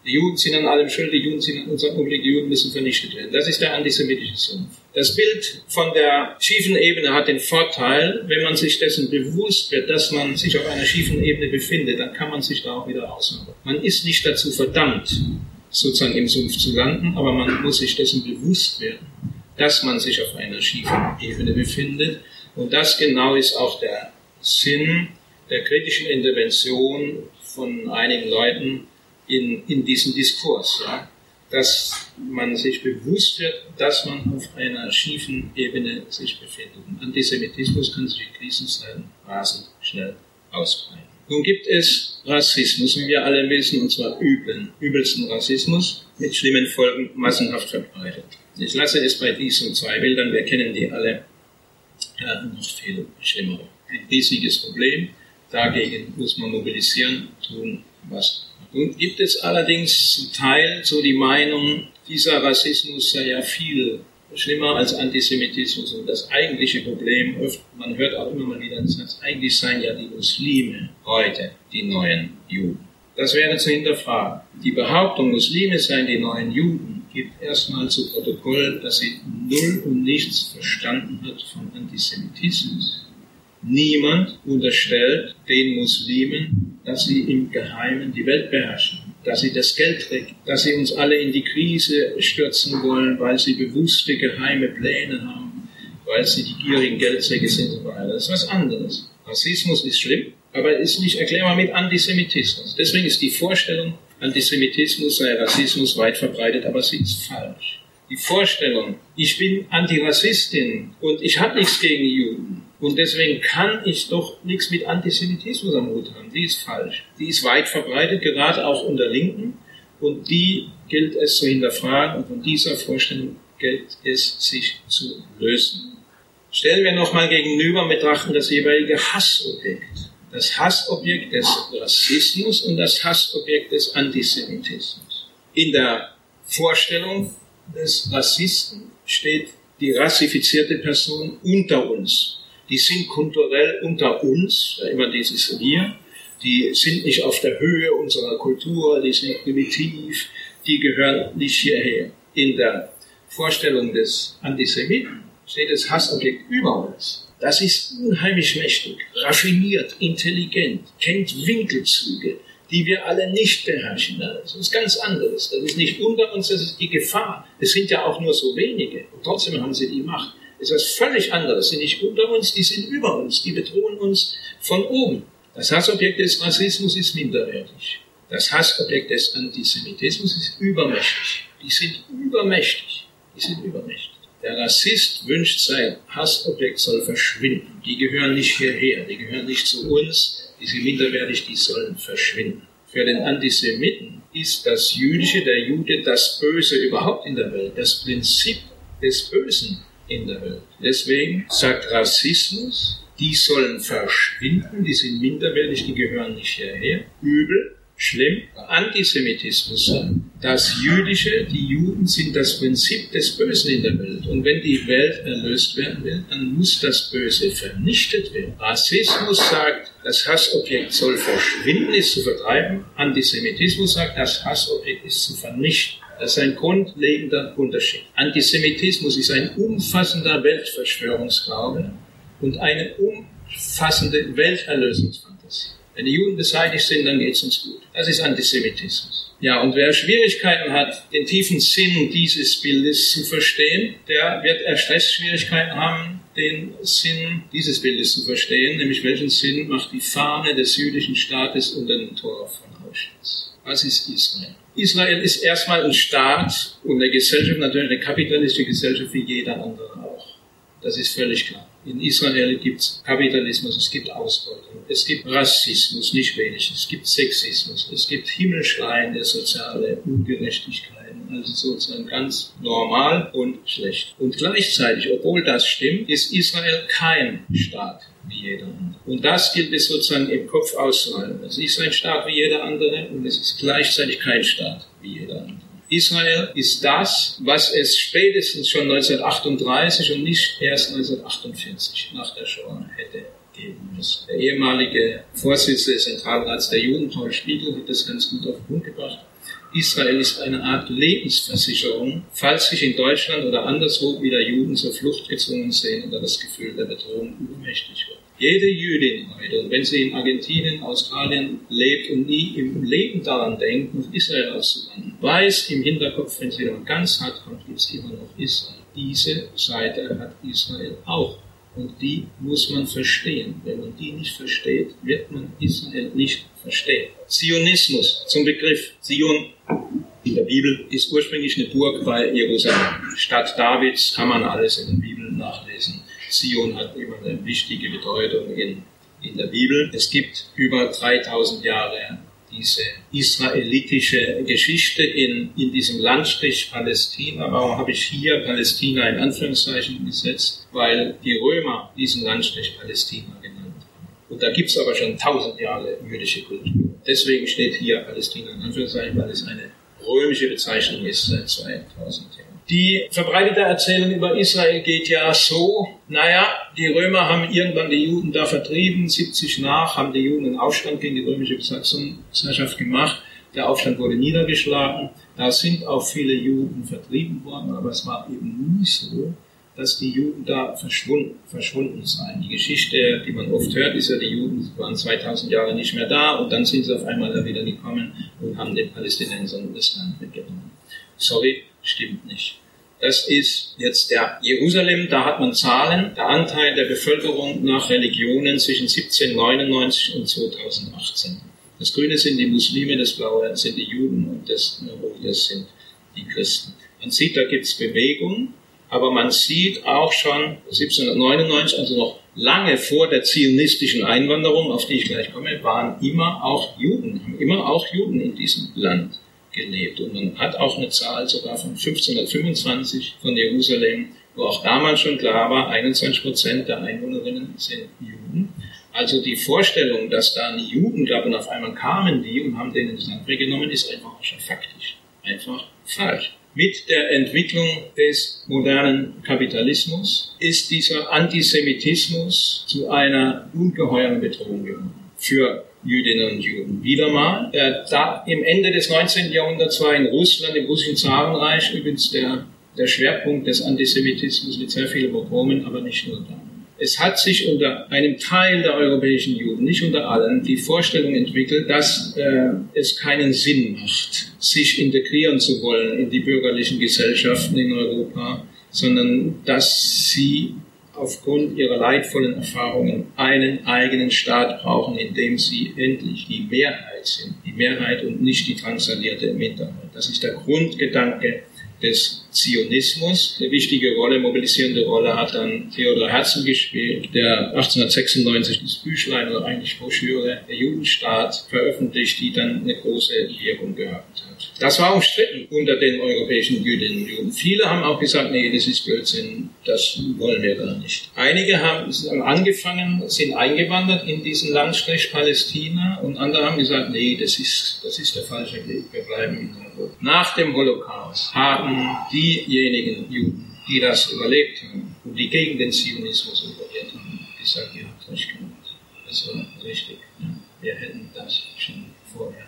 Die Juden sind an allem schuld, die Juden sind an unserem Unglück, die Juden müssen vernichtet werden. Das ist der antisemitische Sumpf. Das Bild von der schiefen Ebene hat den Vorteil, wenn man sich dessen bewusst wird, dass man sich auf einer schiefen Ebene befindet, dann kann man sich da auch wieder raushauen. Man ist nicht dazu verdammt, sozusagen im Sumpf zu landen, aber man muss sich dessen bewusst werden, dass man sich auf einer schiefen Ebene befindet. Und das genau ist auch der Sinn der kritischen Intervention von einigen Leuten in, in diesem Diskurs, ja, dass man sich bewusst wird, dass man auf einer schiefen Ebene sich befindet. Und Antisemitismus kann sich in Krisenzeiten rasend schnell ausbreiten. Nun gibt es Rassismus, wie wir alle wissen, und zwar üblen, übelsten Rassismus mit schlimmen Folgen massenhaft verbreitet. Ich lasse es bei diesen zwei Bildern, wir kennen die alle, ja, noch viel schlimmer. Ein riesiges Problem, dagegen muss man mobilisieren, tun, was nun gibt es allerdings zum Teil so die Meinung, dieser Rassismus sei ja viel schlimmer als Antisemitismus und das eigentliche Problem, man hört auch immer mal wieder den Satz, eigentlich seien ja die Muslime heute die neuen Juden. Das wäre zu hinterfragen. Die Behauptung, Muslime seien die neuen Juden, gibt erstmal zu Protokoll, dass sie null und nichts verstanden hat von Antisemitismus. Niemand unterstellt den Muslimen, dass sie im Geheimen die Welt beherrschen, dass sie das Geld trägt, dass sie uns alle in die Krise stürzen wollen, weil sie bewusste geheime Pläne haben, weil sie die gierigen Geldsäcke sind und so weiter. Das ist was anderes. Rassismus ist schlimm, aber ist nicht erklärbar mit Antisemitismus. Deswegen ist die Vorstellung, Antisemitismus sei Rassismus weit verbreitet, aber sie ist falsch. Die Vorstellung, ich bin Antirassistin und ich habe nichts gegen Juden, Und deswegen kann ich doch nichts mit Antisemitismus am Hut haben. Die ist falsch. Die ist weit verbreitet, gerade auch unter Linken. Und die gilt es zu hinterfragen. Und von dieser Vorstellung gilt es sich zu lösen. Stellen wir nochmal gegenüber, betrachten das jeweilige Hassobjekt. Das Hassobjekt des Rassismus und das Hassobjekt des Antisemitismus. In der Vorstellung des Rassisten steht die rassifizierte Person unter uns. Die sind kulturell unter uns, immer dieses Wir. Die sind nicht auf der Höhe unserer Kultur, die sind primitiv, die gehören nicht hierher. In der Vorstellung des Antisemiten steht das Hassobjekt über uns. Das ist unheimlich mächtig, raffiniert, intelligent, kennt Winkelzüge, die wir alle nicht beherrschen. Das ist ganz anderes. Das ist nicht unter uns, das ist die Gefahr. Es sind ja auch nur so wenige und trotzdem haben sie die Macht. Ist was völlig anderes. Sie sind nicht unter uns, die sind über uns, die bedrohen uns von oben. Das Hassobjekt des Rassismus ist minderwertig. Das Hassobjekt des Antisemitismus ist übermächtig. Die sind übermächtig. Die sind übermächtig. Der Rassist wünscht, sein Hassobjekt soll verschwinden. Die gehören nicht hierher, die gehören nicht zu uns, die sind minderwertig, die sollen verschwinden. Für den Antisemiten ist das Jüdische, der Jude, das Böse überhaupt in der Welt, das Prinzip des Bösen in der Welt. Deswegen sagt Rassismus, die sollen verschwinden, die sind minderwertig, die gehören nicht hierher. Übel, schlimm. Antisemitismus das Jüdische, die Juden sind das Prinzip des Bösen in der Welt. Und wenn die Welt erlöst werden will, dann muss das Böse vernichtet werden. Rassismus sagt, das Hassobjekt soll verschwinden, ist zu vertreiben. Antisemitismus sagt, das Hassobjekt ist zu vernichten. Das ist ein grundlegender Unterschied. Antisemitismus ist ein umfassender Weltverschwörungsglaube und eine umfassende Welterlösungsfantasie. Wenn die Juden beseitigt sind, dann geht es uns gut. Das ist Antisemitismus. Ja, und wer Schwierigkeiten hat, den tiefen Sinn dieses Bildes zu verstehen, der wird erst recht Schwierigkeiten haben, den Sinn dieses Bildes zu verstehen, nämlich welchen Sinn macht die Fahne des jüdischen Staates unter dem Tor von Auschwitz. Was ist Israel? Israel ist erstmal ein Staat und eine Gesellschaft, natürlich eine kapitalistische Gesellschaft wie jeder andere auch. Das ist völlig klar. In Israel gibt es Kapitalismus, es gibt Ausbeutung, es gibt Rassismus, nicht wenig, es gibt Sexismus, es gibt himmelschreiende soziale Ungerechtigkeiten, also sozusagen ganz normal und schlecht. Und gleichzeitig, obwohl das stimmt, ist Israel kein Staat wie jeder andere. Und das gilt es sozusagen im Kopf auszuhalten. Es ist ein Staat wie jeder andere und es ist gleichzeitig kein Staat wie jeder andere. Israel ist das, was es spätestens schon 1938 und nicht erst 1948 nach der Shoah hätte geben müssen. Der ehemalige Vorsitzende des Zentralrats der Juden, Paul Spiegel, hat das ganz gut auf den Punkt gebracht. Israel ist eine Art Lebensversicherung, falls sich in Deutschland oder anderswo wieder Juden zur Flucht gezwungen sehen oder das Gefühl der Bedrohung übermächtig wird. Jede Jüdin heute, und wenn sie in Argentinien, Australien lebt und nie im Leben daran denkt, nach Israel auszuwandern, weiß im Hinterkopf, wenn sie dann ganz hart kommt, gibt es immer noch Israel. Diese Seite hat Israel auch. Und die muss man verstehen. Wenn man die nicht versteht, wird man Israel nicht verstehen. Zionismus zum Begriff. Zion in der Bibel ist ursprünglich eine Burg bei Jerusalem. Stadt Davids kann man alles in der Bibel nachlesen. Zion hat immer eine wichtige Bedeutung in, in der Bibel. Es gibt über 3000 Jahre diese israelitische Geschichte in, in diesem Landstrich Palästina. Warum habe ich hier Palästina in Anführungszeichen gesetzt? Weil die Römer diesen Landstrich Palästina genannt haben. Und da gibt es aber schon tausend Jahre jüdische Kultur. Deswegen steht hier Palästina in Anführungszeichen, weil es eine römische Bezeichnung ist seit 2000 Jahren. Die verbreitete Erzählung über Israel geht ja so, naja, die Römer haben irgendwann die Juden da vertrieben, 70 nach haben die Juden einen Aufstand gegen die römische Besatzungsherrschaft gemacht. Der Aufstand wurde niedergeschlagen. Da sind auch viele Juden vertrieben worden, aber es war eben nie so, dass die Juden da verschwunden, verschwunden seien. Die Geschichte, die man oft hört, ist ja, die Juden waren 2000 Jahre nicht mehr da und dann sind sie auf einmal da wieder gekommen und haben den Palästinensern das Land weggenommen. Sorry, stimmt nicht. Das ist jetzt der Jerusalem, da hat man Zahlen, der Anteil der Bevölkerung nach Religionen zwischen 1799 und 2018. Das Grüne sind die Muslime, das Blaue sind die Juden und das Rote sind die Christen. Man sieht, da gibt es Bewegung Aber man sieht auch schon 1799, also noch lange vor der zionistischen Einwanderung, auf die ich gleich komme, waren immer auch Juden, immer auch Juden in diesem Land gelebt. Und man hat auch eine Zahl sogar von 1525 von Jerusalem, wo auch damals schon klar war, 21 Prozent der Einwohnerinnen sind Juden. Also die Vorstellung, dass da eine Juden gab und auf einmal kamen die und haben denen das Land weggenommen, ist einfach auch schon faktisch einfach falsch. Mit der Entwicklung des modernen Kapitalismus ist dieser Antisemitismus zu einer ungeheuren Bedrohung geworden für Jüdinnen und Juden. Wieder mal, da im Ende des 19. Jahrhunderts war in Russland, im russischen Zarenreich übrigens der, der Schwerpunkt des Antisemitismus mit sehr vielen Pogromen, aber nicht nur da. Es hat sich unter einem Teil der europäischen Juden, nicht unter allen, die Vorstellung entwickelt, dass äh, es keinen Sinn macht, sich integrieren zu wollen in die bürgerlichen Gesellschaften in Europa, sondern dass sie aufgrund ihrer leidvollen Erfahrungen einen eigenen Staat brauchen, in dem sie endlich die Mehrheit sind, die Mehrheit und nicht die drangsalierte Minderheit. Das ist der Grundgedanke des Zionismus. Eine wichtige Rolle, mobilisierende Rolle hat dann Theodor Herzl gespielt, der 1896 das Büchlein oder eigentlich Broschüre Der Judenstaat veröffentlicht, die dann eine große Wirkung gehabt hat. Das war umstritten unter den europäischen Jüdinnen und Juden. Viele haben auch gesagt, nee, das ist Blödsinn, das wollen wir gar nicht. Einige haben angefangen, sind eingewandert in diesen Landstrich Palästina und andere haben gesagt, nee, das ist, das ist der falsche Weg, wir bleiben in Europa. Nach dem Holocaust haben diejenigen Juden, die das überlebt haben und die gegen den Zionismus operiert haben, gesagt, ihr habt recht gemacht. Das war richtig. Wir hätten das schon vorher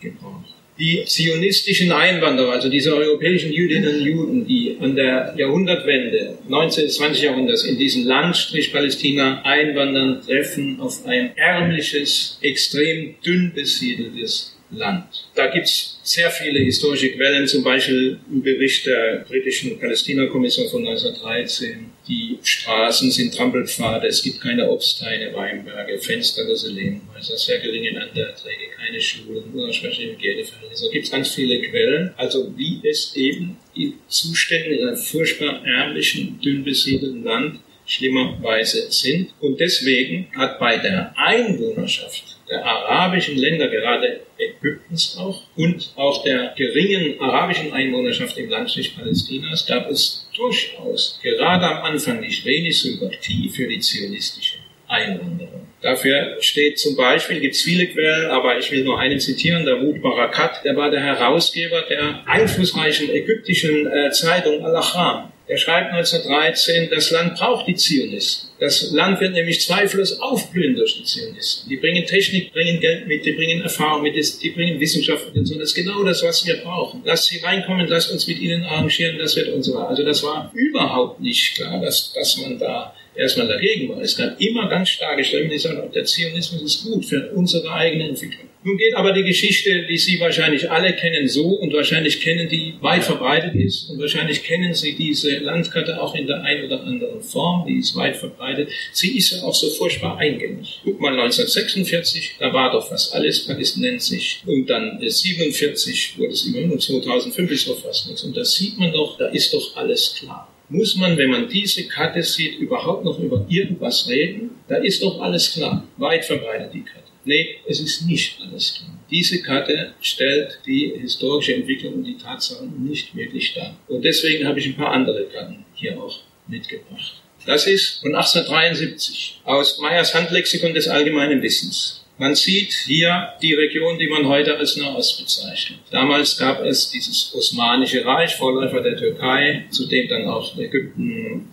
gebraucht die zionistischen Einwanderer, also diese europäischen Jüdinnen und Juden, die an der Jahrhundertwende 19. bis 20. Jahrhunderts in diesen Landstrich Palästina einwandern, treffen auf ein ärmliches, extrem dünn besiedeltes Land. Da gibt's sehr viele historische Quellen, zum Beispiel im Bericht der britischen Palästina-Kommission von 1913. Die Straßen sind Trampelpfade, es gibt keine Obsthaine, Weinberge, Fensterlose Lehmhäuser, sehr geringe Landerträge, keine Schulen, unausprechliche Hygieneverhältnisse. Da gibt's ganz viele Quellen. Also wie es eben die Zustände in einem furchtbar ärmlichen, dünn besiedelten Land schlimmerweise sind. Und deswegen hat bei der Einwohnerschaft der arabischen Länder, gerade Ägyptens auch, und auch der geringen arabischen Einwohnerschaft im Landstrich Palästinas gab es durchaus gerade am Anfang nicht wenig Sympathie für die zionistische Einwanderung. Dafür steht zum Beispiel, gibt es viele Quellen, aber ich will nur einen zitieren, der Wut Barakat, der war der Herausgeber der einflussreichen ägyptischen äh, Zeitung Al-Ahram. Er schreibt 1913, das Land braucht die Zionisten. Das Land wird nämlich zweifellos aufblühen durch die Zionisten. Die bringen Technik, bringen Geld mit, die bringen Erfahrung mit, die bringen Wissenschaft mit und. Das ist genau das, was wir brauchen. Lasst sie reinkommen, lasst uns mit ihnen arrangieren, das wird weiter. Also das war überhaupt nicht klar, dass, dass man da erstmal dagegen war. Es gab immer ganz starke Stimmen, die sagen, der Zionismus ist gut für unsere eigene Entwicklung. Nun geht aber die Geschichte, die Sie wahrscheinlich alle kennen, so und wahrscheinlich kennen die weit verbreitet ist und wahrscheinlich kennen Sie diese Landkarte auch in der ein oder anderen Form, die ist weit verbreitet. Sie ist ja auch so furchtbar eingängig. Guck mal 1946, da war doch fast alles palästinensisch und dann 1947 wurde es immer und 2005 ist doch fast nichts und da sieht man doch, da ist doch alles klar muss man, wenn man diese Karte sieht, überhaupt noch über irgendwas reden? Da ist doch alles klar. Weit verbreitet die Karte. Nee, es ist nicht alles klar. Diese Karte stellt die historische Entwicklung und die Tatsachen nicht wirklich dar. Und deswegen habe ich ein paar andere Karten hier auch mitgebracht. Das ist von 1873 aus Meyers Handlexikon des allgemeinen Wissens. Man sieht hier die Region, die man heute als Nahost bezeichnet. Damals gab es dieses Osmanische Reich, Vorläufer der Türkei, zu dem dann auch Ägypten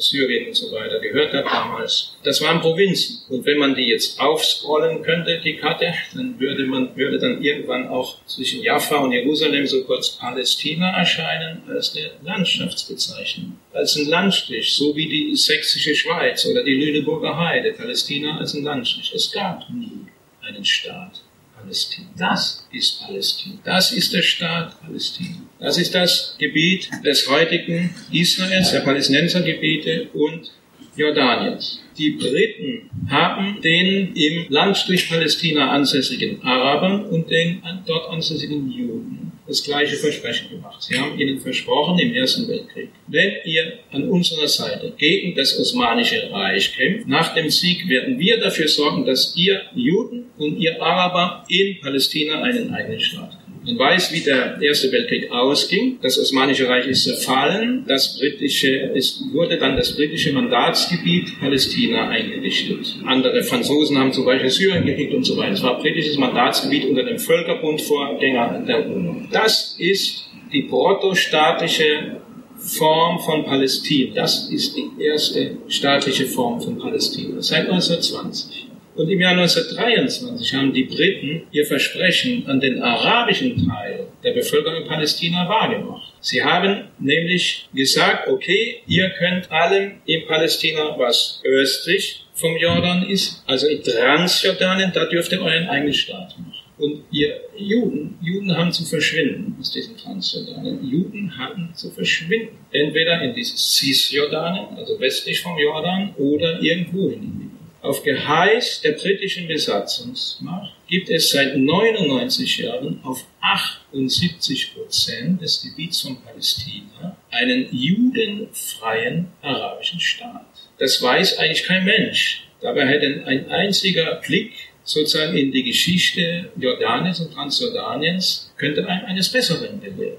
Syrien und so weiter gehört hat damals. Das waren Provinzen. Und wenn man die jetzt aufscrollen könnte, die Karte, dann würde man, würde dann irgendwann auch zwischen Jaffa und Jerusalem so kurz Palästina erscheinen als eine Landschaftsbezeichnung. Als ein Landstrich, so wie die sächsische Schweiz oder die Lüneburger Heide. Palästina als ein Landstrich. Es gab nie einen Staat. Palästina. Das ist Palästina. Das ist der Staat Palästina. Das ist das Gebiet des heutigen Israels, der Palästinensergebiete und Jordaniens. Die Briten haben den im Landstrich Palästina ansässigen Arabern und den dort ansässigen Juden das gleiche Versprechen gemacht. Sie haben ihnen versprochen im Ersten Weltkrieg, wenn ihr an unserer Seite gegen das Osmanische Reich kämpft, nach dem Sieg werden wir dafür sorgen, dass ihr Juden und ihr Araber in Palästina einen eigenen Staat. Man weiß, wie der Erste Weltkrieg ausging. Das Osmanische Reich ist zerfallen. Das britische, es wurde dann das britische Mandatsgebiet Palästina eingerichtet. Andere Franzosen haben zum Beispiel Syrien gekriegt und so weiter. Es war britisches Mandatsgebiet unter dem Völkerbund-Vorgänger der UNO. Das ist die protostaatliche Form von Palästina. Das ist die erste staatliche Form von Palästina seit 1920. Und im Jahr 1923 haben die Briten ihr Versprechen an den arabischen Teil der Bevölkerung in Palästina wahrgemacht. Sie haben nämlich gesagt, okay, ihr könnt allem in Palästina, was östlich vom Jordan ist, also in Transjordanien, da dürft ihr euren eigenen Staat machen. Und ihr Juden, Juden haben zu verschwinden aus diesem Transjordanien. Juden hatten zu verschwinden. Entweder in dieses Cisjordanien, also westlich vom Jordan, oder irgendwo in auf Geheiß der britischen Besatzungsmacht gibt es seit 99 Jahren auf 78 Prozent des Gebiets von Palästina einen judenfreien arabischen Staat. Das weiß eigentlich kein Mensch. Dabei hätte ein einziger Blick sozusagen in die Geschichte Jordaniens und Transjordaniens könnte einem eines Besseren belehren.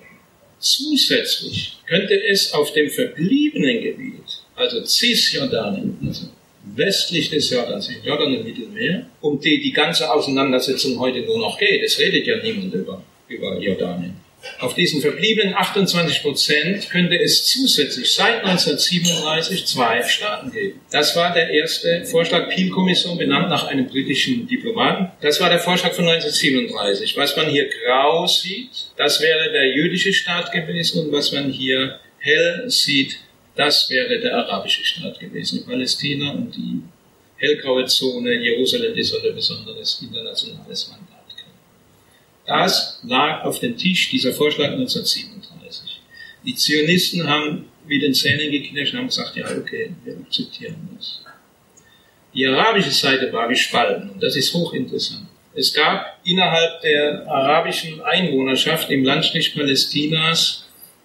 Zusätzlich könnte es auf dem verbliebenen Gebiet, also Cisjordanien, also westlich des Jordans, im Jordan im Mittelmeer, um die die ganze Auseinandersetzung heute nur noch geht. Es redet ja niemand über, über Jordanien. Auf diesen verbliebenen 28 Prozent könnte es zusätzlich seit 1937 zwei Staaten geben. Das war der erste Vorschlag, Peel-Kommission, benannt nach einem britischen Diplomaten. Das war der Vorschlag von 1937. Was man hier grau sieht, das wäre der jüdische Staat gewesen und was man hier hell sieht, das wäre der arabische Staat gewesen, Palästina und die hellgraue Zone Jerusalem, die soll ein besonderes internationales Mandat. Das lag auf dem Tisch, dieser Vorschlag 1937. Die Zionisten haben wie den Zähnen geknirscht und haben gesagt, ja, okay, wir akzeptieren das. Die arabische Seite war gespalten und das ist hochinteressant. Es gab innerhalb der arabischen Einwohnerschaft im Landstrich Palästinas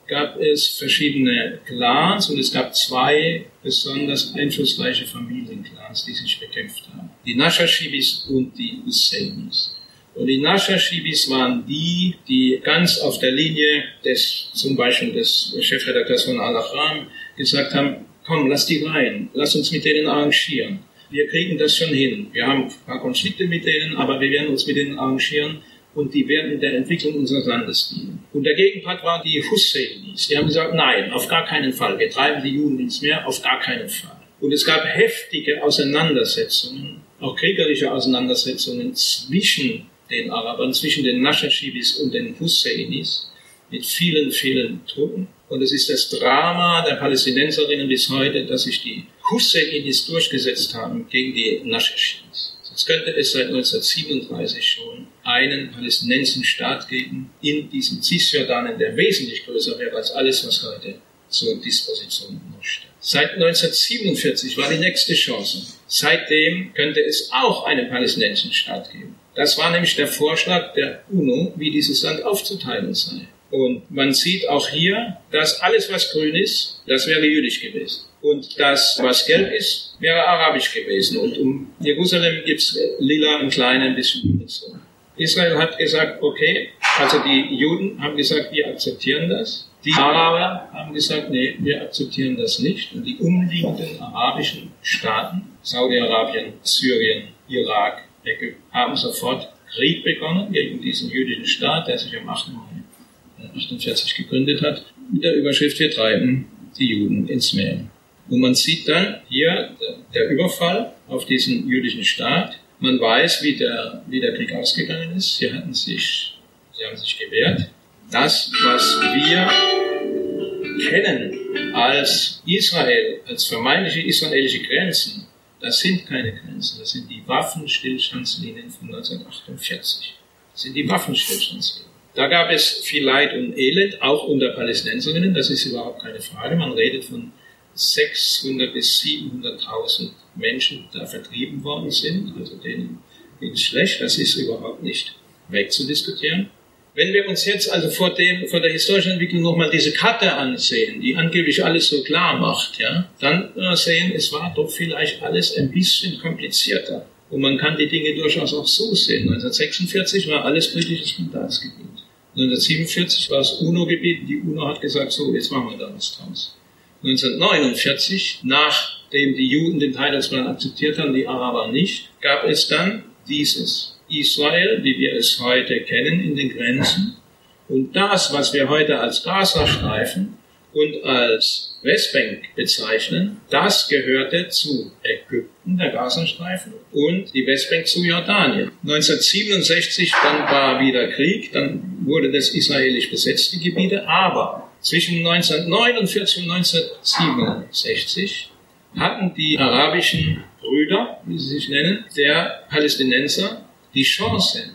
gab es verschiedene Clans und es gab zwei besonders einflussreiche Familienclans, die sich bekämpft haben. Die Nashashibis und die Husseinis. Und die Nashashibis waren die, die ganz auf der Linie des, zum Beispiel des Chefredakteurs von Al-Ahram gesagt haben, komm, lass die rein, lass uns mit denen arrangieren. Wir kriegen das schon hin. Wir haben ein paar Konflikte mit denen, aber wir werden uns mit denen arrangieren und die werden der Entwicklung unseres Landes dienen. Und der Gegenpart waren die Husseinis. Die haben gesagt, nein, auf gar keinen Fall. Wir treiben die Juden ins Meer, auf gar keinen Fall. Und es gab heftige Auseinandersetzungen, auch kriegerische Auseinandersetzungen zwischen den Arabern, zwischen den Nashashibis und den Husseinis, mit vielen, vielen Toten. Und es ist das Drama der Palästinenserinnen bis heute, dass sich die Husseinis durchgesetzt haben gegen die Nashashibis. Es könnte es seit 1937 schon einen palästinensischen Staat geben in diesem Cisjordanien, der wesentlich größer wäre als alles, was heute zur Disposition steht. Seit 1947 war die nächste Chance. Seitdem könnte es auch einen palästinensischen Staat geben. Das war nämlich der Vorschlag der UNO, wie dieses Land aufzuteilen sei. Und man sieht auch hier, dass alles, was grün ist, das wäre jüdisch gewesen. Und das, was gelb ist, wäre arabisch gewesen. Und um Jerusalem gibt's lila ein kleines bisschen. Israel hat gesagt, okay, also die Juden haben gesagt, wir akzeptieren das. Die Araber haben gesagt, nee, wir akzeptieren das nicht. Und die umliegenden arabischen Staaten, Saudi-Arabien, Syrien, Irak, Ägypten, haben sofort Krieg begonnen gegen diesen jüdischen Staat, der sich am 8. Mai 1948 gegründet hat, mit der Überschrift, wir treiben die Juden ins Meer. Und man sieht dann hier der Überfall auf diesen jüdischen Staat. Man weiß, wie der, wie der Krieg ausgegangen ist. Sie hatten sich, sie haben sich gewehrt. Das, was wir kennen als Israel, als vermeintliche israelische Grenzen, das sind keine Grenzen, das sind die Waffenstillstandslinien von 1948. Das sind die Waffenstillstandslinien. Da gab es viel Leid und Elend, auch unter Palästinenserinnen, das ist überhaupt keine Frage. Man redet von 600 bis 700.000 Menschen da vertrieben worden sind, also denen ging es schlecht, das ist überhaupt nicht wegzudiskutieren. Wenn wir uns jetzt also vor, dem, vor der historischen Entwicklung nochmal diese Karte ansehen, die angeblich alles so klar macht, ja, dann sehen, es war doch vielleicht alles ein bisschen komplizierter. Und man kann die Dinge durchaus auch so sehen. 1946 war alles britisches Mandatsgebiet. 1947 war es UNO-Gebiet. Die UNO hat gesagt, so, jetzt machen wir da was draus. 1949, nachdem die Juden den Teilungsplan akzeptiert haben, die Araber nicht, gab es dann dieses Israel, wie wir es heute kennen, in den Grenzen. Und das, was wir heute als Gazastreifen und als Westbank bezeichnen, das gehörte zu Ägypten, der Gazastreifen, und die Westbank zu Jordanien. 1967, dann war wieder Krieg, dann wurde das israelisch besetzte Gebiete, aber zwischen 1949 und 1967 hatten die arabischen Brüder, wie sie sich nennen, der Palästinenser, die Chance,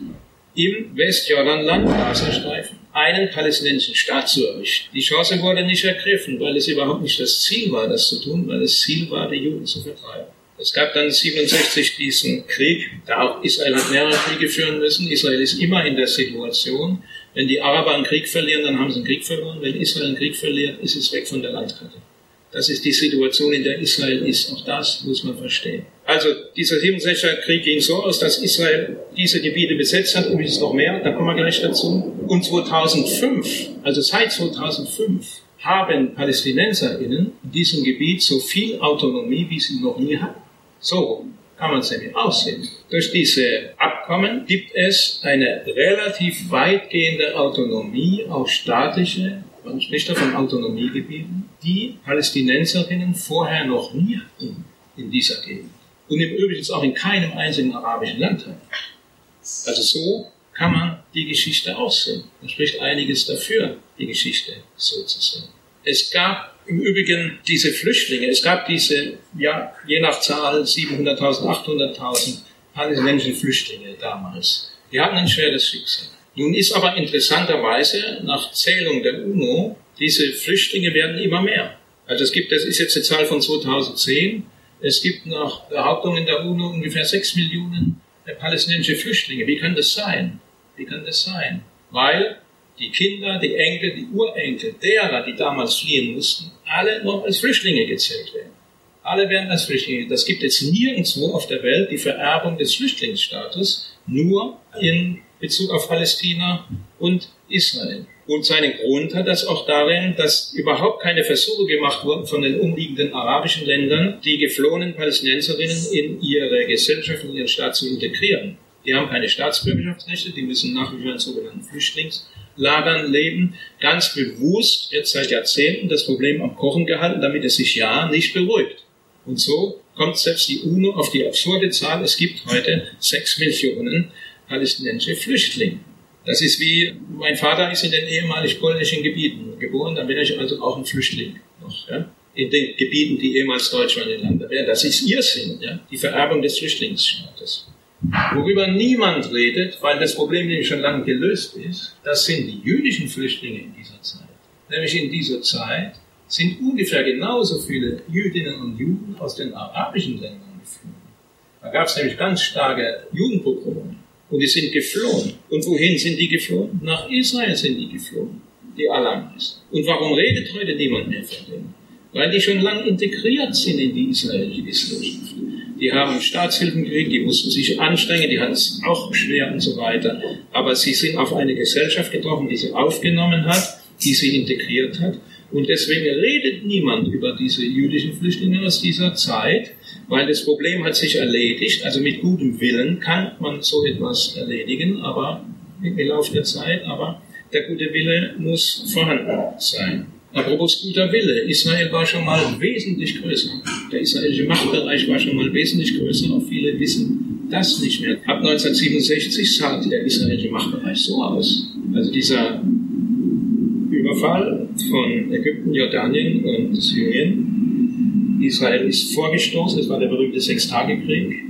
im Westjordanland, Gazastreifen, einen palästinensischen Staat zu errichten. Die Chance wurde nicht ergriffen, weil es überhaupt nicht das Ziel war, das zu tun, weil das Ziel war, die Juden zu vertreiben. Es gab dann 67 diesen Krieg, da auch Israel hat mehrere Kriege führen müssen. Israel ist immer in der Situation, wenn die Araber einen Krieg verlieren, dann haben sie einen Krieg verloren. Wenn Israel einen Krieg verliert, ist es weg von der Landkarte. Das ist die Situation, in der Israel ist. Auch das muss man verstehen. Also dieser 67er Krieg ging so aus, dass Israel diese Gebiete besetzt hat, übrigens noch mehr, da kommen wir gleich dazu. Und 2005, also seit 2005, haben PalästinenserInnen in diesem Gebiet so viel Autonomie, wie sie noch nie hatten. So kann man es nämlich aussehen. Durch diese Abkommen gibt es eine relativ weitgehende Autonomie, auch staatliche, man spricht da von Autonomiegebieten, die Palästinenserinnen vorher noch nie hatten in dieser Gegend. Und im Übrigen auch in keinem einzigen arabischen Land hatten. Also so kann man die Geschichte aussehen. Da spricht einiges dafür, die Geschichte so zu sehen. Es gab im Übrigen diese Flüchtlinge, es gab diese, ja, je nach Zahl 700.000, 800.000 palästinensische Flüchtlinge damals. Die hatten ein schweres Schicksal. Nun ist aber interessanterweise nach Zählung der UNO, diese Flüchtlinge werden immer mehr. Also es gibt, das ist jetzt eine Zahl von 2010, es gibt nach Behauptungen der UNO ungefähr 6 Millionen palästinensische Flüchtlinge. Wie kann das sein? Wie kann das sein? Weil die Kinder, die Enkel, die Urenkel derer, die damals fliehen mussten, alle noch als Flüchtlinge gezählt werden. Alle werden als Flüchtlinge. Das gibt es nirgendwo auf der Welt, die Vererbung des Flüchtlingsstatus, nur in Bezug auf Palästina und Israel. Und seinen Grund hat das auch darin, dass überhaupt keine Versuche gemacht wurden von den umliegenden arabischen Ländern, die geflohenen Palästinenserinnen in ihre Gesellschaft, in ihren Staat zu integrieren. Die haben keine Staatsbürgerschaftsrechte, die müssen nach wie vor in sogenannten Flüchtlings- Lagern leben, ganz bewusst jetzt seit Jahrzehnten das Problem am Kochen gehalten, damit es sich ja nicht beruhigt. Und so kommt selbst die UNO auf die absurde Zahl, es gibt heute sechs Millionen palästinensische Flüchtlinge. Das ist wie, mein Vater ist in den ehemalig polnischen Gebieten geboren, da bin ich also auch ein Flüchtling noch, ja? in den Gebieten, die ehemals Deutschland in Land wären. Das ist ihr Sinn, ja? die Vererbung des Flüchtlingsstaates. Worüber niemand redet, weil das Problem nämlich schon lange gelöst ist, das sind die jüdischen Flüchtlinge in dieser Zeit. Nämlich in dieser Zeit sind ungefähr genauso viele Jüdinnen und Juden aus den arabischen Ländern geflohen. Da gab es nämlich ganz starke Judenpogrome. Und die sind geflohen. Und wohin sind die geflohen? Nach Israel sind die geflohen. Die allermeisten. Und warum redet heute niemand mehr von denen? Weil die schon lange integriert sind in die israelische Gesellschaft die haben Staatshilfen gekriegt, die mussten sich anstrengen, die hatten es auch schwer und so weiter. Aber sie sind auf eine Gesellschaft getroffen, die sie aufgenommen hat, die sie integriert hat. Und deswegen redet niemand über diese jüdischen Flüchtlinge aus dieser Zeit, weil das Problem hat sich erledigt. Also mit gutem Willen kann man so etwas erledigen, aber im Laufe der Zeit, aber der gute Wille muss vorhanden sein. Apropos guter Wille, Israel war schon mal wesentlich größer. Der israelische Machtbereich war schon mal wesentlich größer, auch viele wissen das nicht mehr. Ab 1967 sah der israelische Machtbereich so aus. Also dieser Überfall von Ägypten, Jordanien und Syrien. Israel ist vorgestoßen, es war der berühmte Sechstagekrieg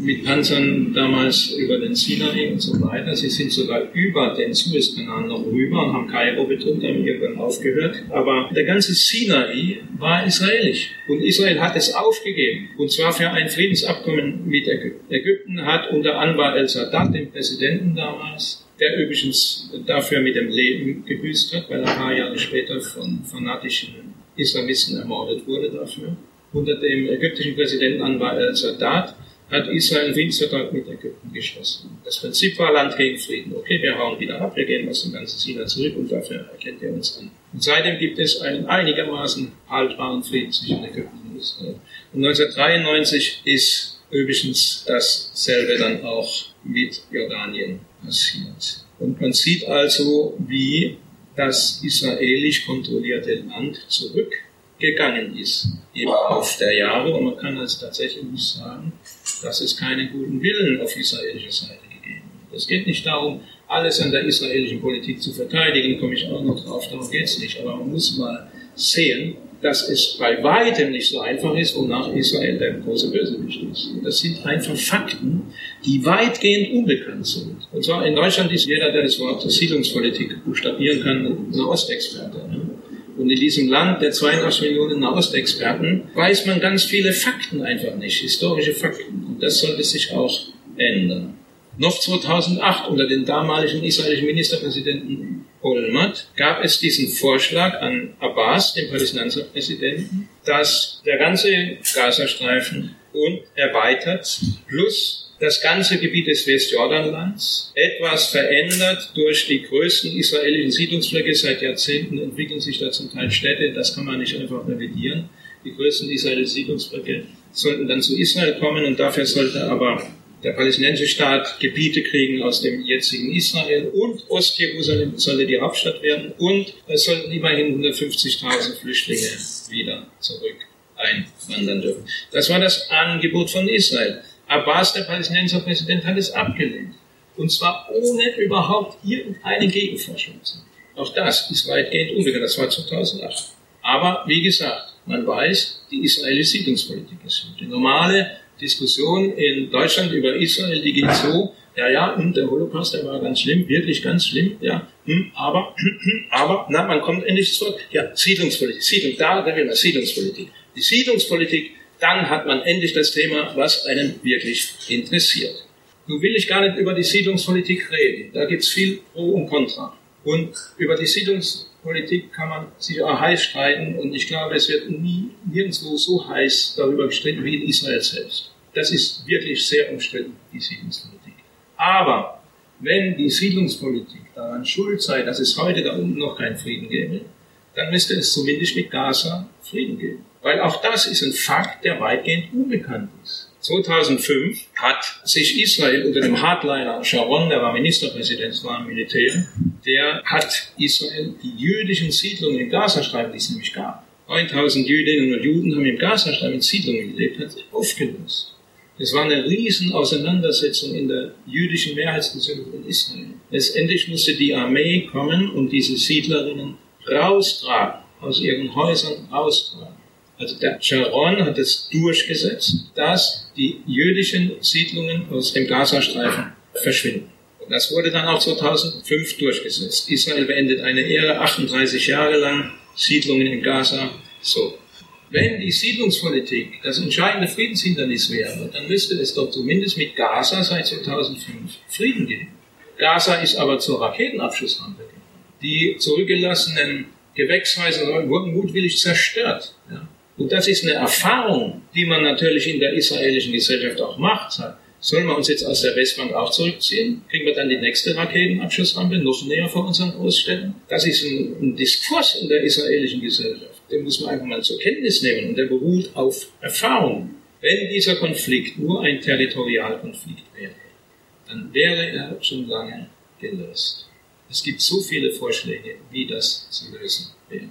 mit Panzern damals über den Sinai und so weiter. Sie sind sogar über den Suezkanal noch rüber und haben Kairo bedrückt, haben irgendwann aufgehört. Aber der ganze Sinai war israelisch. Und Israel hat es aufgegeben. Und zwar für ein Friedensabkommen mit Ägypten. Ägypten hat unter Anwar el-Sadat, dem Präsidenten damals, der übrigens dafür mit dem Leben gebüßt hat, weil er ein paar Jahre später von fanatischen Islamisten ermordet wurde dafür. Unter dem ägyptischen Präsidenten Anwar el-Sadat hat Israel einen Friedensvertrag mit Ägypten geschlossen. Das Prinzip war Land gegen Frieden. Okay, wir hauen wieder ab, wir gehen aus dem ganzen Sinai zurück und dafür erkennt er uns an. Und seitdem gibt es einen einigermaßen haltbaren Frieden zwischen Ägypten und Israel. Und 1993 ist übrigens dasselbe dann auch mit Jordanien passiert. Und man sieht also, wie das israelisch kontrollierte Land zurückgegangen ist im Lauf der Jahre. Und man kann also tatsächlich nicht sagen, dass es keinen guten Willen auf israelischer Seite gegeben hat. Es geht nicht darum, alles an der israelischen Politik zu verteidigen, komme ich auch noch drauf, darum geht es nicht. Aber man muss mal sehen, dass es bei weitem nicht so einfach ist, wonach Israel der große Bösewicht ist. Das sind einfach Fakten, die weitgehend unbekannt sind. Und zwar in Deutschland ist jeder, der das Wort Siedlungspolitik buchstabieren kann, ein Ostexperte. Ne? Und in diesem Land der 82 Millionen Nahostexperten weiß man ganz viele Fakten einfach nicht, historische Fakten. Und das sollte sich auch ändern. Noch 2008 unter den damaligen israelischen Ministerpräsidenten Olmert gab es diesen Vorschlag an Abbas, dem Palästinenserpräsidenten, dass der ganze Gazastreifen und erweitert plus das ganze Gebiet des Westjordanlands etwas verändert durch die größten israelischen Siedlungsfläche. Seit Jahrzehnten entwickeln sich da zum Teil Städte, das kann man nicht einfach revidieren. Die größten israelischen Siedlungsfläche sollten dann zu Israel kommen und dafür sollte aber der palästinensische Staat Gebiete kriegen aus dem jetzigen Israel und Ostjerusalem solle die Hauptstadt werden und es sollten immerhin 150.000 Flüchtlinge wieder zurück einwandern dürfen. Das war das Angebot von Israel. Abbas, der Palästinenser Präsident, hat es abgelehnt. Und zwar ohne überhaupt irgendeine Gegenforschung zu Auch das ist weitgehend unbekannt. Das war 2008. Aber wie gesagt, man weiß, die israelische Siedlungspolitik ist die normale Diskussion in Deutschland über Israel, die geht so, ja, ja, und hm, der Holocaust, der war ganz schlimm, wirklich ganz schlimm, ja, hm, aber, aber, na, man kommt endlich zurück, ja, Siedlungspolitik, Siedlung, da, da will man Siedlungspolitik. Die Siedlungspolitik, dann hat man endlich das Thema, was einen wirklich interessiert. Nun will ich gar nicht über die Siedlungspolitik reden, da gibt's viel Pro und Contra. Und über die Siedlungspolitik kann man sich auch heiß streiten und ich glaube, es wird nie nirgendwo so heiß darüber gestritten wie in Israel selbst. Das ist wirklich sehr umstritten, die Siedlungspolitik. Aber wenn die Siedlungspolitik daran schuld sei, dass es heute da unten noch keinen Frieden gäbe, dann müsste es zumindest mit Gaza Frieden geben. Weil auch das ist ein Fakt, der weitgehend unbekannt ist. 2005 hat sich Israel unter dem Hardliner Sharon, der war Ministerpräsident, war ein Militär, der hat Israel die jüdischen Siedlungen im Gazastreifen, die es nämlich gab, 9000 Jüdinnen und Juden haben im Gazastreifen in Siedlungen gelebt, hat aufgelöst. Es war eine riesen Auseinandersetzung in der jüdischen Mehrheitsgesellschaft in Israel. Letztendlich musste die Armee kommen und diese Siedlerinnen raustragen, aus ihren Häusern raustragen. Also der Sharon hat es durchgesetzt, dass die jüdischen Siedlungen aus dem Gazastreifen verschwinden. Und das wurde dann auch 2005 durchgesetzt. Israel beendet eine Ehre, 38 Jahre lang Siedlungen in Gaza. So. Wenn die Siedlungspolitik das entscheidende Friedenshindernis wäre, dann müsste es doch zumindest mit Gaza seit 2005 Frieden geben. Gaza ist aber zur Raketenabschussrampe geworden. Die zurückgelassenen Gewächshäuser wurden mutwillig zerstört. Ja. Und das ist eine Erfahrung, die man natürlich in der israelischen Gesellschaft auch macht. Sollen wir uns jetzt aus der Westbank auch zurückziehen? Kriegen wir dann die nächste Raketenabschussrampe noch näher vor unseren Großstädten? Das ist ein, ein Diskurs in der israelischen Gesellschaft. Den muss man einfach mal zur Kenntnis nehmen und der beruht auf Erfahrungen. Wenn dieser Konflikt nur ein Territorialkonflikt wäre, dann wäre er schon lange gelöst. Es gibt so viele Vorschläge, wie das zu lösen wäre.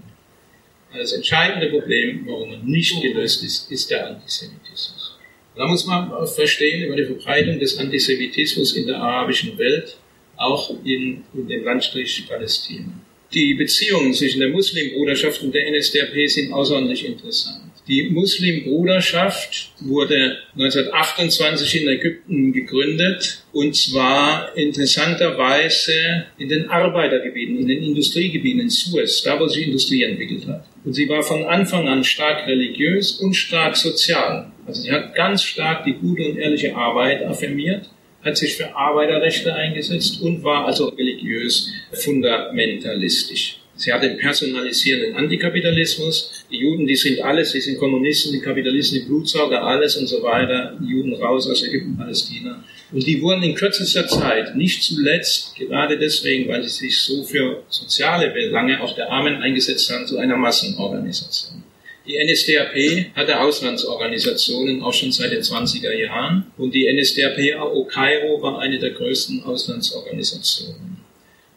Das entscheidende Problem, warum er nicht gelöst ist, ist der Antisemitismus. Da muss man verstehen über die Verbreitung des Antisemitismus in der arabischen Welt, auch in, in dem Landstrich Palästina. Die Beziehungen zwischen der Muslimbruderschaft und der NSDAP sind außerordentlich interessant. Die Muslimbruderschaft wurde 1928 in Ägypten gegründet und zwar interessanterweise in den Arbeitergebieten, in den Industriegebieten in Suez, da wo sich Industrie entwickelt hat. Und sie war von Anfang an stark religiös und stark sozial. Also sie hat ganz stark die gute und ehrliche Arbeit affirmiert hat sich für Arbeiterrechte eingesetzt und war also religiös fundamentalistisch. Sie hat den personalisierenden Antikapitalismus. Die Juden, die sind alles, die sind Kommunisten, die Kapitalisten, die Blutsauger, alles und so weiter. Die Juden raus aus Ägypten, Palästina. Und die wurden in kürzester Zeit, nicht zuletzt, gerade deswegen, weil sie sich so für soziale Belange auch der Armen eingesetzt haben, zu einer Massenorganisation. Die NSDAP hatte Auslandsorganisationen auch schon seit den 20er Jahren und die NSDAP AO Kairo war eine der größten Auslandsorganisationen.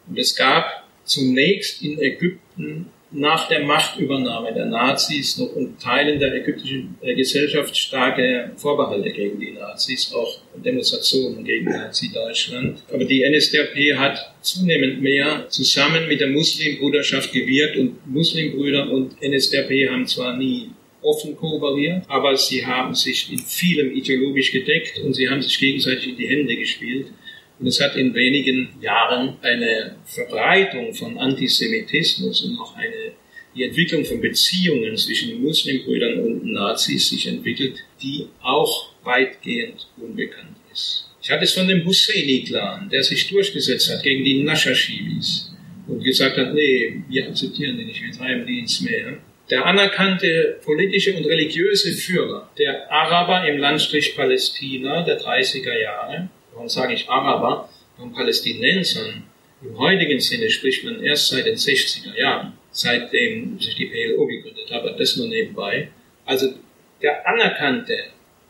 Und es gab zunächst in Ägypten nach der Machtübernahme der Nazis noch in Teilen der ägyptischen äh, Gesellschaft starke Vorbehalte gegen die Nazis, auch Demonstrationen gegen Nazi-Deutschland. Aber die NSDAP hat zunehmend mehr zusammen mit der Muslimbruderschaft gewirkt und Muslimbrüder und NSDAP haben zwar nie offen kooperiert, aber sie haben sich in vielem ideologisch gedeckt und sie haben sich gegenseitig in die Hände gespielt. Und es hat in wenigen Jahren eine Verbreitung von Antisemitismus und auch eine, die Entwicklung von Beziehungen zwischen Muslimbrüdern und Nazis sich entwickelt, die auch weitgehend unbekannt ist. Ich hatte es von dem Husseini-Clan, der sich durchgesetzt hat gegen die Nashashibis und gesagt hat, nee, wir akzeptieren die nicht, wir treiben die ins Meer. Der anerkannte politische und religiöse Führer der Araber im Landstrich Palästina der 30er Jahre, warum sage ich Araber, von Palästinensern im heutigen Sinne spricht man erst seit den 60er Jahren, seitdem sich die PLO gegründet hat, das nur nebenbei. Also der anerkannte,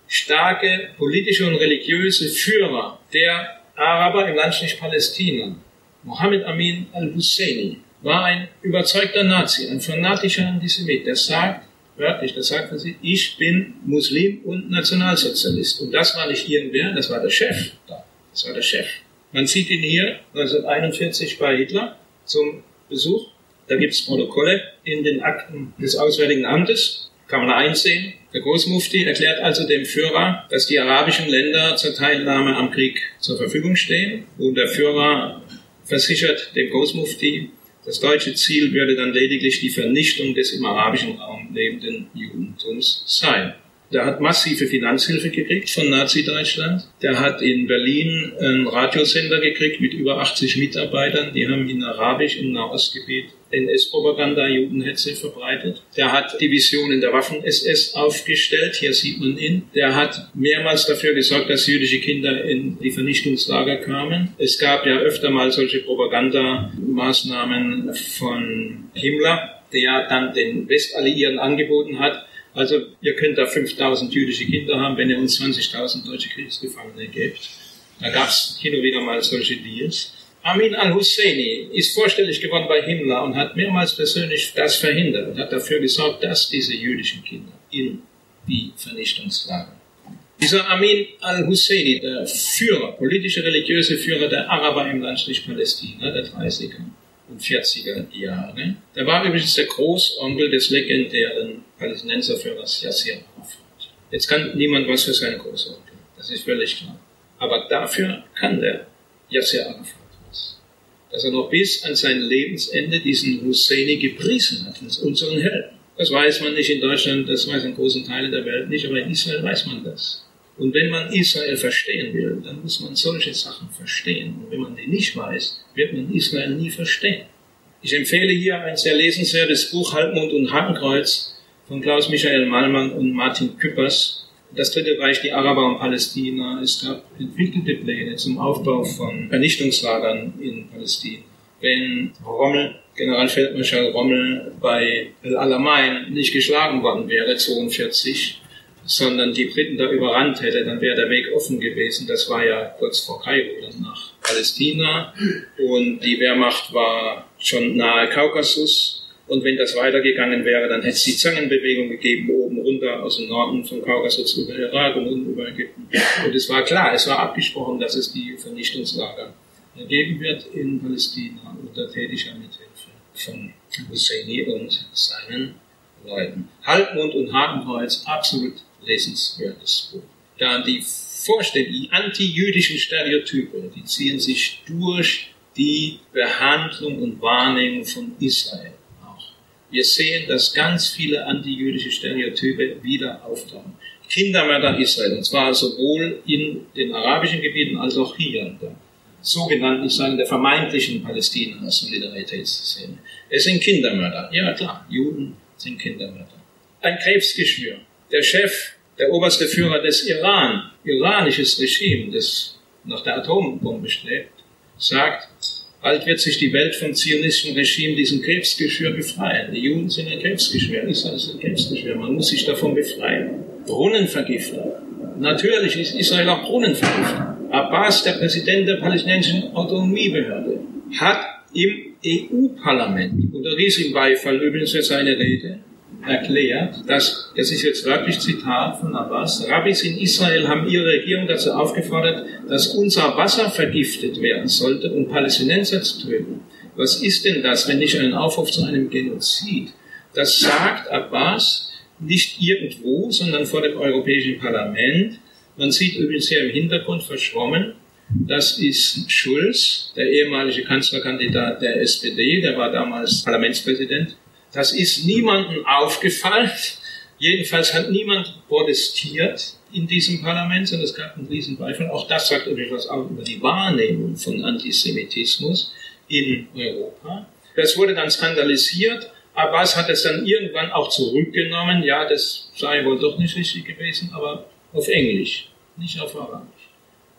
starke politische und religiöse Führer der Araber im Landstrich Palästina, Mohammed Amin al-Husseini, war ein überzeugter Nazi, ein fanatischer Antisemit, der sagt, wörtlich, da sagt er sich, ich bin Muslim und Nationalsozialist. Und das war nicht irgendwer, das war der Chef da. Das war der Chef. Man sieht ihn hier 1941 bei Hitler zum Besuch. Da gibt es Protokolle in den Akten des Auswärtigen Amtes. Kann man einsehen. Der Großmufti erklärt also dem Führer, dass die arabischen Länder zur Teilnahme am Krieg zur Verfügung stehen. Und der Führer versichert dem Großmufti, das deutsche Ziel würde dann lediglich die Vernichtung des im arabischen Raum lebenden Judentums sein. Der hat massive Finanzhilfe gekriegt von Nazi-Deutschland. Der hat in Berlin einen Radiosender gekriegt mit über 80 Mitarbeitern. Die haben in Arabisch im Nahostgebiet NS-Propaganda, Judenhetze verbreitet. Der hat Divisionen der Waffen-SS aufgestellt. Hier sieht man ihn. Der hat mehrmals dafür gesorgt, dass jüdische Kinder in die Vernichtungslager kamen. Es gab ja öfter mal solche Propagandamaßnahmen von Himmler, der dann den Westalliierten angeboten hat, also ihr könnt da 5000 jüdische Kinder haben, wenn ihr uns 20.000 deutsche Kriegsgefangene gebt. Da gab es hin und wieder mal solche Deals. Amin al-Husseini ist vorstellig geworden bei Himmler und hat mehrmals persönlich das verhindert und hat dafür gesorgt, dass diese jüdischen Kinder in die Vernichtungslager. Dieser Amin al-Husseini, der Führer, politische religiöse Führer der Araber im Landstrich Palästina, der 30er und 40er Jahre, der war übrigens der Großonkel des legendären Palästinenserführers Yasser Arafat. Jetzt kann niemand was für seinen Großonkel, das ist völlig klar. Aber dafür kann der Yasser Arafat dass er noch bis an sein Lebensende diesen Husseini gepriesen hat, als unseren Helden. Das weiß man nicht in Deutschland, das weiß in großen Teilen der Welt nicht, aber in Israel weiß man das. Und wenn man Israel verstehen will, dann muss man solche Sachen verstehen. Und wenn man die nicht weiß, wird man Israel nie verstehen. Ich empfehle hier ein sehr lesenswertes Buch Halbmond und Hakenkreuz von Klaus Michael Malmann und Martin Küppers das Dritte Reich, die Araber und Palästina. Es gab entwickelte Pläne zum Aufbau von Vernichtungslagern in Palästina. Wenn Rommel, Generalfeldmarschall Rommel bei El Alamein nicht geschlagen worden wäre, 42, sondern die Briten da überrannt hätte, dann wäre der Weg offen gewesen. Das war ja kurz vor Kairo dann nach Palästina und die Wehrmacht war schon nahe Kaukasus und wenn das weitergegangen wäre, dann hätte es die Zangenbewegung gegeben, oben runter aus dem Norden vom Kaukasus über Irak und unten über Ägypten. Und es war klar, es war abgesprochen, dass es die Vernichtungslager geben wird in Palästina unter tätiger Mithilfe von Husseini und seinen Leuten. Halbmond und Hakenkreuz, absolut lesenswertes Buch. Da die Vorstellungen, die antijüdischen Stereotype, die ziehen sich durch die Behandlung und Wahrnehmung von Israel wir sehen, dass ganz viele antijüdische Stereotype wieder auftauchen. Kindermörder Israel, und zwar sowohl in den arabischen Gebieten als auch hier in der sogenannten, ich sage, der vermeintlichen Palästina-Solidaritätsszene. Es sind Kindermörder. Ja, klar, Juden sind Kindermörder. Ein Krebsgeschwür. Der Chef, der oberste Führer des Iran, iranisches Regime, das nach der Atombombe strebt, sagt, bald wird sich die Welt vom zionistischen Regime diesem Krebsgeschwür befreien. Die Juden sind ein Krebsgeschwür, Israel ist ein Krebsgeschwür, man muss sich davon befreien. Brunnenvergifter. Natürlich ist Israel auch Brunnenvergifter. Abbas, der Präsident der palästinensischen Autonomiebehörde, hat im EU-Parlament unter riesigen Beifall übrigens für seine Rede erklärt, dass, das ist jetzt wirklich Zitat von Abbas, Rabbis in Israel haben ihre Regierung dazu aufgefordert, dass unser Wasser vergiftet werden sollte, um Palästinenser zu töten. Was ist denn das, wenn nicht ein Aufruf zu einem Genozid? Das sagt Abbas nicht irgendwo, sondern vor dem Europäischen Parlament. Man sieht übrigens hier im Hintergrund verschwommen, das ist Schulz, der ehemalige Kanzlerkandidat der SPD, der war damals Parlamentspräsident das ist niemandem aufgefallen. Jedenfalls hat niemand protestiert in diesem Parlament, sondern es gab einen riesen Beifall. Auch das sagt etwas auch über die Wahrnehmung von Antisemitismus in Europa. Das wurde dann skandalisiert. Abbas hat es dann irgendwann auch zurückgenommen. Ja, das sei wohl doch nicht richtig gewesen, aber auf Englisch, nicht auf Arabisch.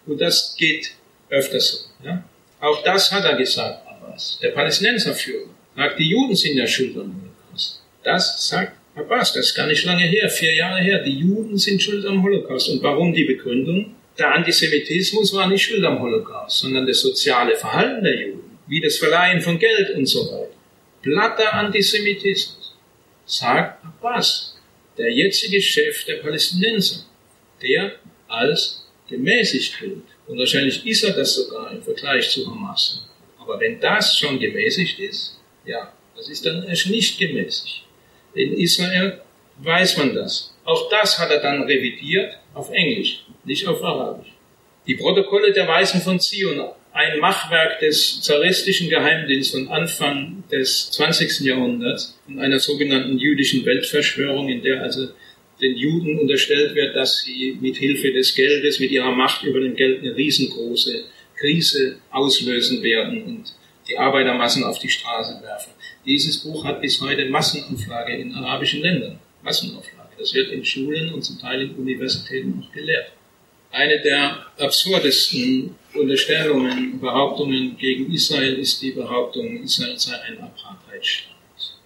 Und das geht öfters so. Ja? Auch das hat er gesagt, Abbas, der Palästinenserführer sagt, die Juden sind ja schuld am Holocaust. Das sagt Abbas, das ist gar nicht lange her, vier Jahre her. Die Juden sind schuld am Holocaust. Und warum die Begründung? Der Antisemitismus war nicht schuld am Holocaust, sondern das soziale Verhalten der Juden, wie das Verleihen von Geld und so weiter. Platter Antisemitismus, sagt Abbas, der jetzige Chef der Palästinenser, der als gemäßigt gilt. Und wahrscheinlich ist er das sogar im Vergleich zu Hamas. Aber wenn das schon gemäßigt ist, ja, das ist dann erst nicht gemäßigt. In Israel weiß man das. Auch das hat er dann revidiert auf Englisch, nicht auf Arabisch. Die Protokolle der Weisen von Zion, ein Machwerk des zaristischen Geheimdienstes von Anfang des 20. Jahrhunderts, in einer sogenannten jüdischen Weltverschwörung, in der also den Juden unterstellt wird, dass sie mit Hilfe des Geldes, mit ihrer Macht über dem Geld eine riesengroße Krise auslösen werden und die Arbeitermassen auf die Straße werfen. Dieses Buch hat bis heute Massenauflage in arabischen Ländern. Massenauflage. Das wird in Schulen und zum Teil in Universitäten noch gelehrt. Eine der absurdesten Unterstellungen, Behauptungen gegen Israel ist die Behauptung, Israel sei ein Apartheidstaat.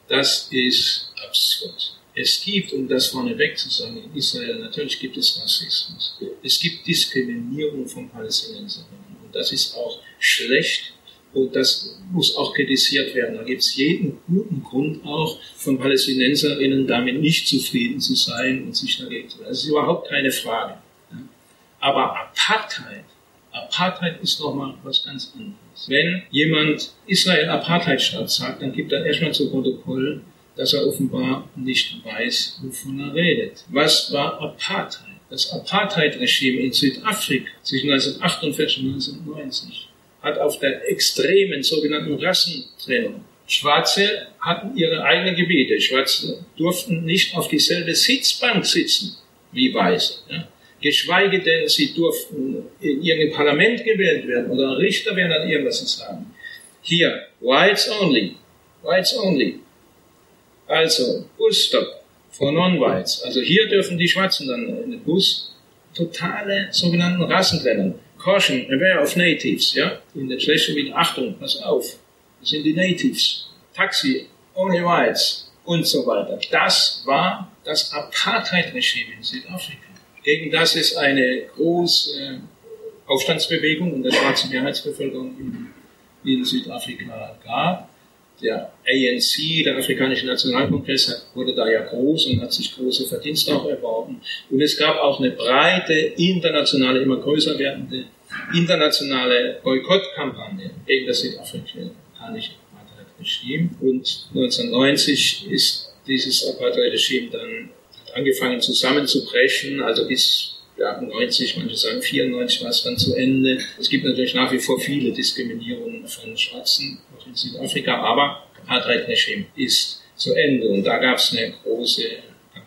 Das ist absurd. Es gibt, um das vorneweg zu sagen, in Israel, natürlich gibt es Rassismus. Es gibt Diskriminierung von Palästinenserinnen. Und das ist auch schlecht und das muss auch kritisiert werden. Da gibt es jeden guten Grund auch von Palästinenserinnen damit nicht zufrieden zu sein und sich dagegen zu wehren. Das ist überhaupt keine Frage. Aber Apartheid, Apartheid ist nochmal was ganz anderes. Wenn jemand Israel Apartheidstaat sagt, dann gibt er erstmal zu Protokoll, dass er offenbar nicht weiß, wovon er redet. Was war Apartheid? Das Apartheid-Regime in Südafrika zwischen 1948 und 1990 hat auf der extremen sogenannten Rassentrennung. Schwarze hatten ihre eigenen Gebiete. Schwarze durften nicht auf dieselbe Sitzbank sitzen wie Weiße. Ja. Geschweige denn, sie durften in irgendein Parlament gewählt werden oder Richter werden dann irgendwas zu sagen. Hier, Whites only. Whites only. Also, Busstop for Non-Whites. Also hier dürfen die Schwarzen dann in den Bus totale sogenannten Rassentrennung caution, aware of natives, ja, in der Schleswig, Achtung, pass auf, das sind die Natives, Taxi, only whites und so weiter. Das war das Apartheid-Regime in Südafrika. Gegen das es eine große Aufstandsbewegung und der schwarzen Mehrheitsbevölkerung in, in Südafrika gab der ANC, der Afrikanische Nationalkongress, wurde da ja groß und hat sich große Verdienste auch erworben. Und es gab auch eine breite internationale, immer größer werdende internationale Boykottkampagne gegen das südafrikanische Apartheid-Regime. Und 1990 ist dieses Apartheid-Regime dann angefangen zusammenzubrechen, also bis ja, 90, manche sagen 94 war es dann zu Ende. Es gibt natürlich nach wie vor viele Diskriminierungen von Schwarzen, auch in Südafrika, aber Apartheid-Regime ist zu Ende. Und da gab es eine große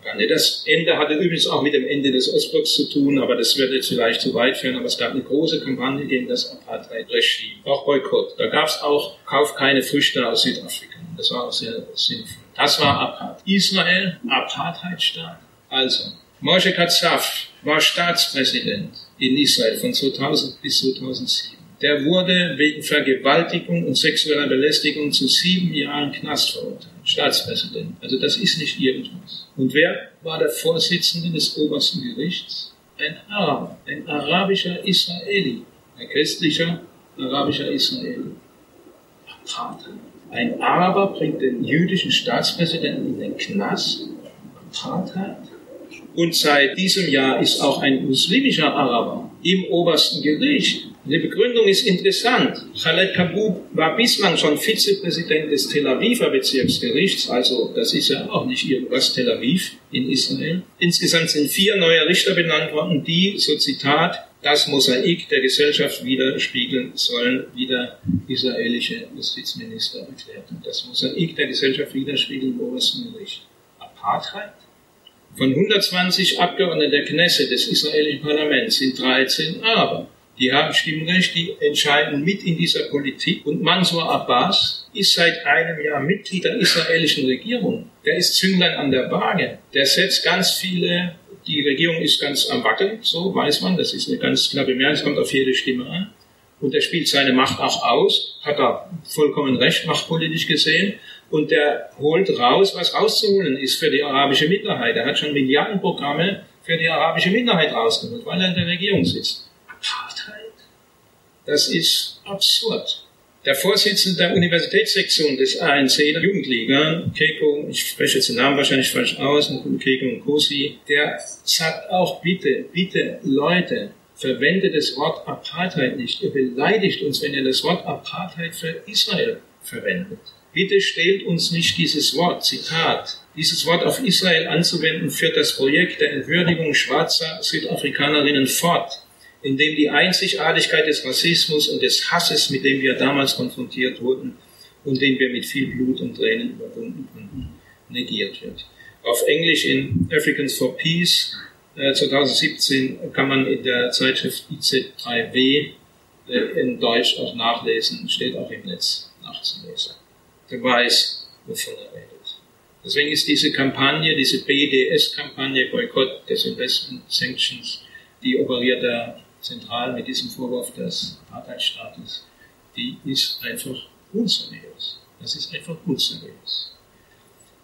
Kampagne. Das Ende hatte übrigens auch mit dem Ende des Ostblocks zu tun, aber das wird jetzt vielleicht zu weit führen. Aber es gab eine große Kampagne gegen das Apartheid-Regime, auch Boykott. Da gab es auch Kauf keine Früchte aus Südafrika. Das war auch sehr sinnvoll. Das war Apartheid. Israel, Apartheidstaat. Also, Moshe Katsav war Staatspräsident in Israel von 2000 bis 2007. Der wurde wegen Vergewaltigung und sexueller Belästigung zu sieben Jahren Knast verurteilt. Staatspräsident. Also das ist nicht irgendwas. Und wer war der Vorsitzende des obersten Gerichts? Ein Araber, ein arabischer Israeli, ein christlicher arabischer Israeli. Apartheid. Ein Araber bringt den jüdischen Staatspräsidenten in den Knast. Apartheid. Und seit diesem Jahr ist auch ein muslimischer Araber im obersten Gericht. Die Begründung ist interessant. Khaled Kabub war bislang schon Vizepräsident des Tel Aviver Bezirksgerichts, also das ist ja auch nicht irgendwas Tel Aviv in Israel. Insgesamt sind vier neue Richter benannt worden, die, so Zitat, das Mosaik der Gesellschaft widerspiegeln sollen, wie der israelische Justizminister erklärt. Das Mosaik der Gesellschaft widerspiegeln im obersten Gericht. Apartheid? Von 120 Abgeordneten der Knesset des israelischen Parlaments sind 13 Araber. Die haben Stimmrecht, die entscheiden mit in dieser Politik. Und Mansour Abbas ist seit einem Jahr Mitglied der israelischen Regierung. Der ist Zünglein an der Waage. Der setzt ganz viele, die Regierung ist ganz am Wackeln, so weiß man, das ist eine ganz knappe Mehrheit, es kommt auf jede Stimme an. Und er spielt seine Macht auch aus, hat er vollkommen recht, machtpolitisch gesehen und der holt raus, was rauszuholen ist für die arabische Minderheit. Er hat schon Milliardenprogramme für die arabische Minderheit rausgeholt, weil er in der Regierung sitzt. Das ist absurd. Der Vorsitzende der Universitätssektion des ANC, der Jugendliga, Keiko, ich spreche jetzt den Namen wahrscheinlich falsch aus, Keiko und Kosi, der sagt auch bitte, bitte Leute, verwendet das Wort Apartheid nicht. Ihr beleidigt uns, wenn ihr das Wort Apartheid für Israel verwendet. Bitte stellt uns nicht dieses Wort, Zitat, dieses Wort auf Israel anzuwenden, führt das Projekt der Entwürdigung schwarzer Südafrikanerinnen fort, in dem die Einzigartigkeit des Rassismus und des Hasses, mit dem wir damals konfrontiert wurden und den wir mit viel Blut und Tränen überwunden konnten, negiert wird. Auf Englisch in Africans for Peace 2017 äh, kann man in der Zeitschrift IZ3W äh, in Deutsch auch nachlesen, steht auch im Netz nachzulesen der weiß, wovon er redet. Deswegen ist diese Kampagne, diese BDS-Kampagne, Boykott des Investment Sanctions, die operiert da zentral mit diesem Vorwurf des Apartheidstaates, die ist einfach unseriös. Das ist einfach unseriös.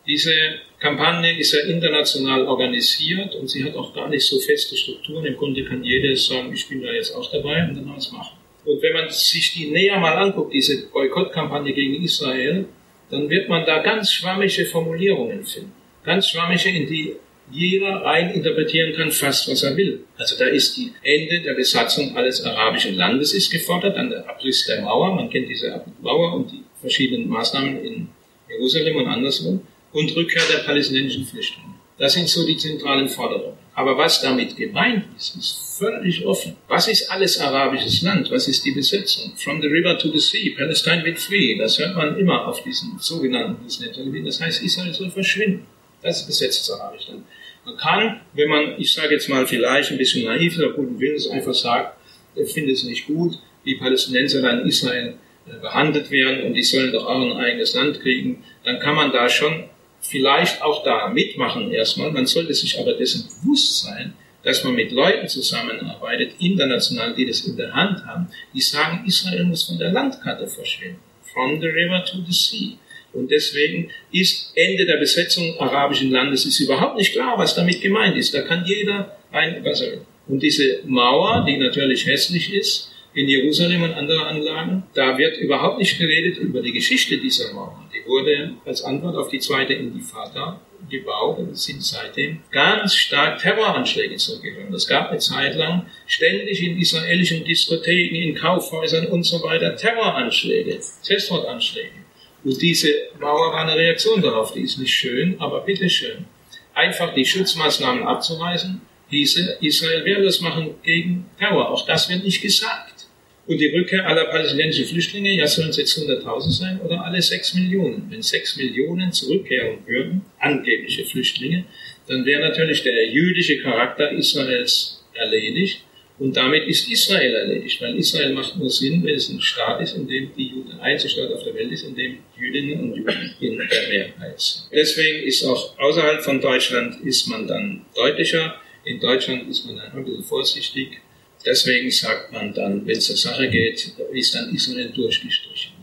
Diese Kampagne ist ja international organisiert und sie hat auch gar nicht so feste Strukturen. Im Grunde kann jeder sagen, ich bin da jetzt auch dabei und dann was machen. Und wenn man sich die näher mal anguckt, diese Boykottkampagne gegen Israel, dann wird man da ganz schwammige Formulierungen finden. Ganz schwammige, in die jeder rein interpretieren kann, fast was er will. Also da ist die Ende der Besatzung alles arabischen Landes ist gefordert, dann der Abriss der Mauer, man kennt diese Mauer und die verschiedenen Maßnahmen in Jerusalem und anderswo, und Rückkehr der palästinensischen Flüchtlinge. Das sind so die zentralen Forderungen. Aber was damit gemeint ist, ist völlig offen. Was ist alles arabisches Land? Was ist die Besetzung? From the river to the sea, Palestine wird free. Das hört man immer auf diesen sogenannten Television. Das heißt, Israel soll verschwinden. Das ist besetztes arabisches Land. Man kann, wenn man, ich sage jetzt mal vielleicht ein bisschen naiv oder guten Willens, einfach sagt, er findet es nicht gut, wie Palästinenser dann in Israel äh, behandelt werden und die sollen doch auch ein eigenes Land kriegen, dann kann man da schon vielleicht auch da mitmachen erstmal. Man sollte sich aber dessen bewusst sein, dass man mit Leuten zusammenarbeitet, international, die das in der Hand haben, die sagen, Israel muss von der Landkarte verschwinden. From the river to the sea. Und deswegen ist Ende der Besetzung arabischen Landes ist überhaupt nicht klar, was damit gemeint ist. Da kann jeder ein, was er will. Und diese Mauer, die natürlich hässlich ist, in Jerusalem und andere Anlagen, da wird überhaupt nicht geredet über die Geschichte dieser Mauer. Die wurde als Antwort auf die zweite Intifada gebaut und es sind seitdem ganz stark Terroranschläge zurückgegangen. Es gab eine Zeit lang ständig in israelischen Diskotheken, in Kaufhäusern und so weiter Terroranschläge, Selbstmordanschläge. Und diese Mauer war eine Reaktion darauf. Die ist nicht schön, aber bitteschön. Einfach die Schutzmaßnahmen abzuweisen, diese Israel wehrlos machen gegen Terror. Auch das wird nicht gesagt. Und die Rückkehr aller palästinensischen Flüchtlinge, ja, sollen es jetzt 100.000 sein oder alle 6 Millionen? Wenn 6 Millionen zurückkehren würden, angebliche Flüchtlinge, dann wäre natürlich der jüdische Charakter Israels erledigt und damit ist Israel erledigt, weil Israel macht nur Sinn, wenn es ein Staat ist, in dem die Juden, ein einziger Staat auf der Welt ist, in dem Jüdinnen und Juden in der Mehrheit sind. Deswegen ist auch außerhalb von Deutschland ist man dann deutlicher. In Deutschland ist man dann ein bisschen vorsichtig. Deswegen sagt man dann, wenn es zur Sache geht, ist dann Israel durchgestrichen.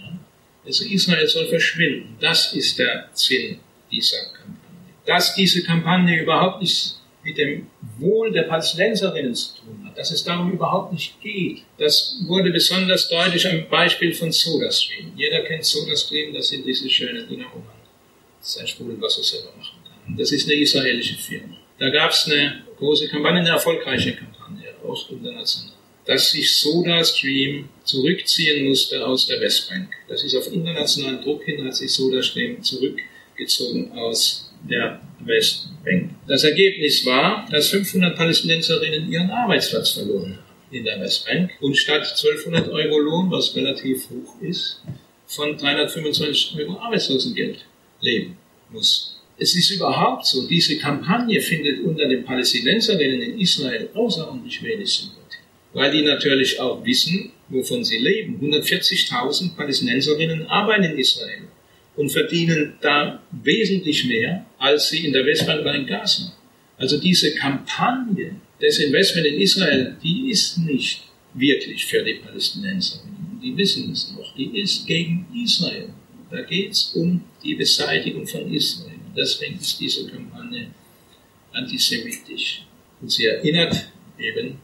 Also Israel soll verschwinden. Das ist der Sinn dieser Kampagne. Dass diese Kampagne überhaupt nichts mit dem Wohl der Palästinenserinnen zu tun hat, dass es darum überhaupt nicht geht. Das wurde besonders deutlich am Beispiel von SodaStream. Jeder kennt SodaStream, das sind diese schönen Dinger, wo man sein Sprudelwasser selber machen kann. Das ist eine israelische Firma. Da gab es eine große Kampagne, eine erfolgreiche Kampagne, auch international, dass sich SodaStream zurückziehen musste aus der Westbank. Das ist auf internationalen Druck hin, hat sich SodaStream zurückgezogen aus der Westbank. Das Ergebnis war, dass 500 Palästinenserinnen ihren Arbeitsplatz verloren haben in der Westbank und statt 1200 Euro Lohn, was relativ hoch ist, von 325 Euro Arbeitslosengeld leben muss. Es ist überhaupt so, diese Kampagne findet unter den Palästinenserinnen in Israel außerordentlich wenig Sympathie, weil die natürlich auch wissen, wovon sie leben. 140.000 Palästinenserinnen arbeiten in Israel und verdienen da wesentlich mehr, als sie in der Westbank oder in Gaza. Also diese Kampagne des Investment in Israel, die ist nicht wirklich für die Palästinenser. Die wissen es noch. Die ist gegen Israel. Da geht es um die Beseitigung von Israel. Deswegen ist diese Kampagne antisemitisch. Und sie erinnert eben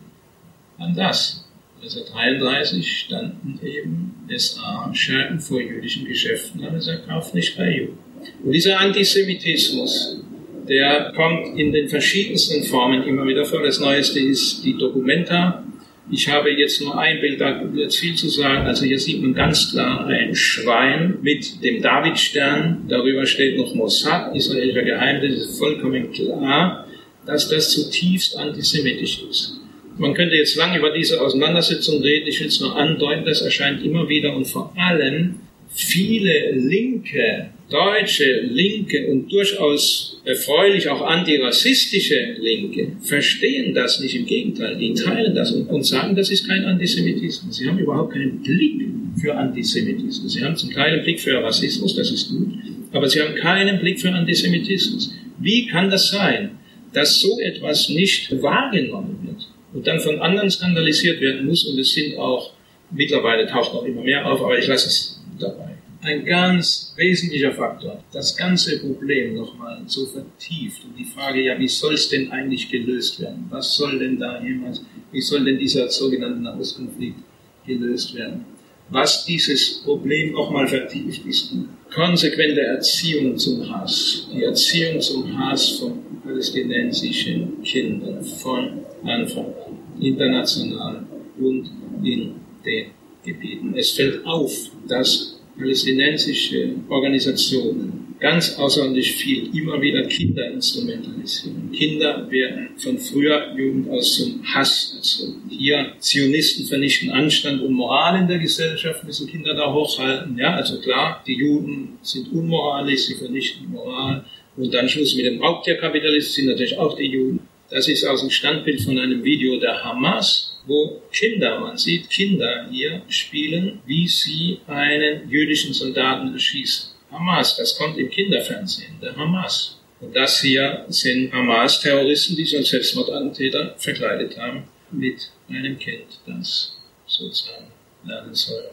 an das. 1933 standen eben SA-Scherben vor jüdischen Geschäften, aber er kauft nicht bei Juden. Und dieser Antisemitismus, der kommt in den verschiedensten Formen immer wieder vor. Das Neueste ist die Documenta. Ich habe jetzt nur ein Bild, da wird viel zu sagen. Also hier sieht man ganz klar ein Schwein mit dem Davidstern. Darüber steht noch Mossad, israelischer Geheimdienst. Es ist vollkommen klar, dass das zutiefst antisemitisch ist. Man könnte jetzt lange über diese Auseinandersetzung reden. Ich will es nur andeuten, das erscheint immer wieder und vor allem viele linke, deutsche Linke und durchaus erfreulich auch antirassistische Linke verstehen das nicht. Im Gegenteil, die teilen das und, und sagen, das ist kein Antisemitismus. Sie haben überhaupt keinen Blick für Antisemitismus. Sie haben zum Teil einen Blick für Rassismus, das ist gut, aber sie haben keinen Blick für Antisemitismus. Wie kann das sein, dass so etwas nicht wahrgenommen wird? Und dann von anderen skandalisiert werden muss. Und es sind auch, mittlerweile taucht noch immer mehr auf, aber ich lasse es dabei. Ein ganz wesentlicher Faktor, das ganze Problem nochmal so vertieft und die Frage, ja, wie soll es denn eigentlich gelöst werden? Was soll denn da jemals, wie soll denn dieser sogenannte Nahostkonflikt gelöst werden? Was dieses Problem nochmal vertieft, ist konsequente Erziehung zum Hass. Die Erziehung zum Hass von palästinensischen Kindern von Anfang an, international und in den Gebieten. Es fällt auf, dass palästinensische Organisationen ganz außerordentlich viel immer wieder Kinder instrumentalisieren. Kinder werden von früher Jugend aus zum Hass erzogen. Hier Zionisten vernichten Anstand und Moral in der Gesellschaft, müssen Kinder da hochhalten. Ja, also klar, die Juden sind unmoralisch, sie vernichten Moral. Und dann Schluss mit dem Raubtierkapitalismus sind natürlich auch die Juden. Das ist aus dem Standbild von einem Video der Hamas, wo Kinder, man sieht Kinder hier spielen, wie sie einen jüdischen Soldaten erschießen. Hamas, das kommt im Kinderfernsehen, der Hamas. Und das hier sind Hamas-Terroristen, die sich als Selbstmordattentäter verkleidet haben mit einem Kind, das sozusagen lernen soll,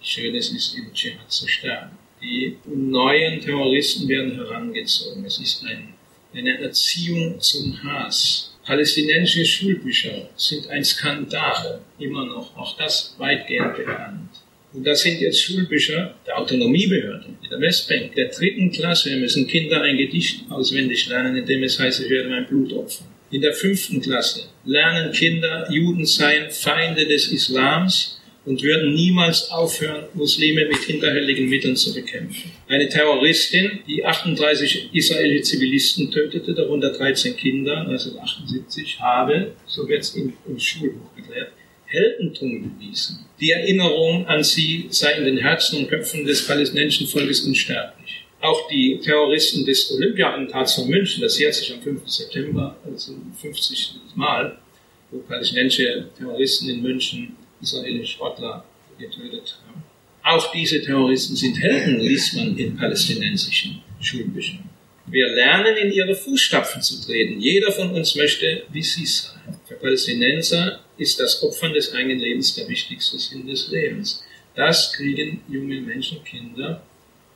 schön es ist, im Dschihad zu sterben. Die neuen Terroristen werden herangezogen. Es ist ein, eine Erziehung zum Hass. Palästinensische Schulbücher sind ein Skandal, immer noch, auch das weitgehend bekannt. Und das sind jetzt Schulbücher der Autonomiebehörde, in der Westbank, der dritten Klasse müssen Kinder ein Gedicht auswendig lernen, in dem es heißt, ich werde mein Blut opfern. In der fünften Klasse lernen Kinder, Juden seien Feinde des Islams und würden niemals aufhören, Muslime mit hinterhältigen Mitteln zu bekämpfen. Eine Terroristin, die 38 israelische Zivilisten tötete, darunter 13 Kinder 1978, habe, so wird es im, im Schulbuch geklärt, Heldentum bewiesen. Die Erinnerung an sie sei in den Herzen und Köpfen des palästinensischen Volkes unsterblich. auch die Terroristen des Olympia-Attentats von München, das jährt sich am 5. September, also 50. Mal, wo palästinensische Terroristen in München israelische Sportler getötet haben. Auch diese Terroristen sind Helden, liest man in palästinensischen Schulbüchern. Wir lernen in ihre Fußstapfen zu treten. Jeder von uns möchte wie sie sein. Palästinenser ist das Opfern des eigenen Lebens der wichtigste Sinn des Lebens. Das kriegen junge Menschen, Kinder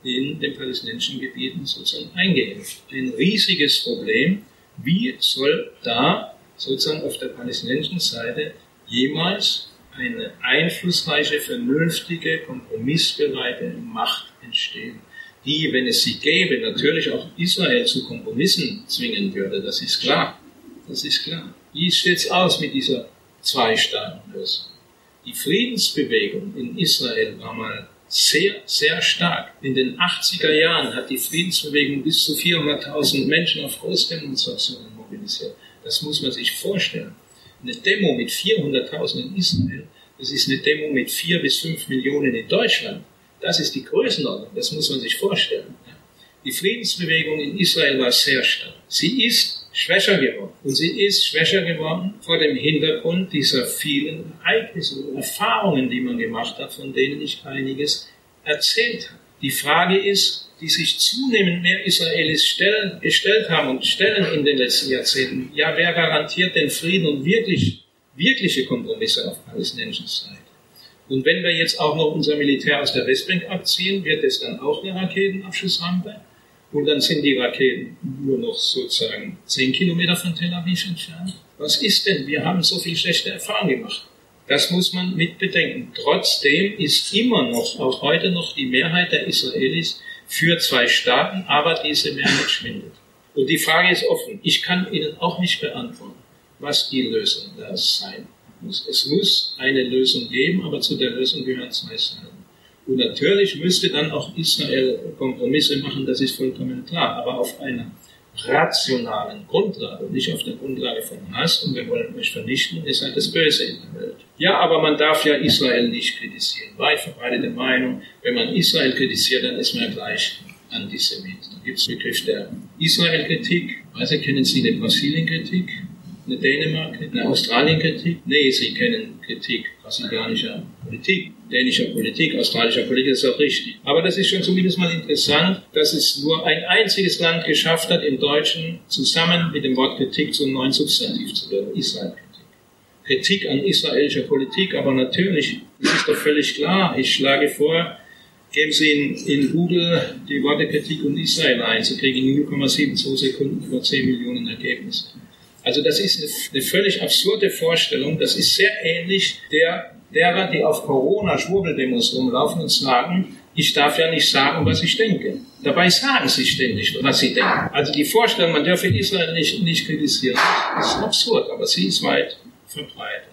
in den palästinensischen Gebieten sozusagen eingeimpft. Ein riesiges Problem. Wie soll da sozusagen auf der palästinensischen Seite jemals eine einflussreiche, vernünftige, kompromissbereite Macht entstehen, die, wenn es sie gäbe, natürlich auch Israel zu Kompromissen zwingen würde. Das ist klar. Das ist klar. Wie sieht es aus mit dieser Zwei-Staaten-Lösung? Die Friedensbewegung in Israel war mal sehr, sehr stark. In den 80er Jahren hat die Friedensbewegung bis zu 400.000 Menschen auf Großdemonstrationen mobilisiert. Das muss man sich vorstellen. Eine Demo mit 400.000 in Israel, das ist eine Demo mit 4 bis 5 Millionen in Deutschland. Das ist die Größenordnung, das muss man sich vorstellen. Die Friedensbewegung in Israel war sehr stark. Sie ist schwächer geworden. Und sie ist schwächer geworden vor dem Hintergrund dieser vielen Ereignisse und Erfahrungen, die man gemacht hat, von denen ich einiges erzählt habe. Die Frage ist, die sich zunehmend mehr Israelis stellen, gestellt haben und stellen in den letzten Jahrzehnten. Ja, wer garantiert den Frieden und wirklich, wirkliche Kompromisse auf palästinensischer Seite? Und wenn wir jetzt auch noch unser Militär aus der Westbank abziehen, wird es dann auch eine Raketenabschussrampe? Und dann sind die Raketen nur noch sozusagen zehn Kilometer von Tel Aviv entfernt. Was ist denn? Wir haben so viel schlechte Erfahrungen gemacht. Das muss man mit bedenken. Trotzdem ist immer noch, auch heute noch, die Mehrheit der Israelis für zwei Staaten, aber diese Mehrheit schwindet. Und die Frage ist offen. Ich kann Ihnen auch nicht beantworten, was die Lösung da sein muss. Es muss eine Lösung geben, aber zu der Lösung gehören zwei Seiten. Und natürlich müsste dann auch Israel Kompromisse machen, das ist vollkommen klar, aber auf einer rationalen Grundlage, nicht auf der Grundlage von Hass und wir wollen euch vernichten, ist halt das Böse in der Welt. Ja, aber man darf ja Israel nicht kritisieren. Weit verbreitete Meinung, wenn man Israel kritisiert, dann ist man gleich Antisemit. Da gibt es Begriff der Israel-Kritik. Also kennen Sie die Brasilien-Kritik? Eine Dänemark, eine Australien-Kritik? Nee, Sie kennen Kritik brasilianischer Politik, dänischer Politik, australischer Politik, das ist auch richtig. Aber das ist schon zumindest mal interessant, dass es nur ein einziges Land geschafft hat, im Deutschen zusammen mit dem Wort Kritik zum neuen Substantiv zu werden, Israel-Kritik. Kritik an israelischer Politik, aber natürlich, das ist doch völlig klar, ich schlage vor, geben Sie in, in Google die Worte Kritik und Israel ein, Sie kriegen in 0,72 Sekunden über 10 Millionen Ergebnisse. Also das ist eine, völlig absurde Vorstellung. Das ist sehr ähnlich der, derer, die auf Corona-Schwurbeldemos rumlaufen und sagen, ich darf ja nicht sagen, was ich denke. Dabei sagen sie ständig, was sie denken. Also die Vorstellung, man dürfe Israel nicht, nicht kritisieren, ist absurd, aber sie ist weit verbreitet.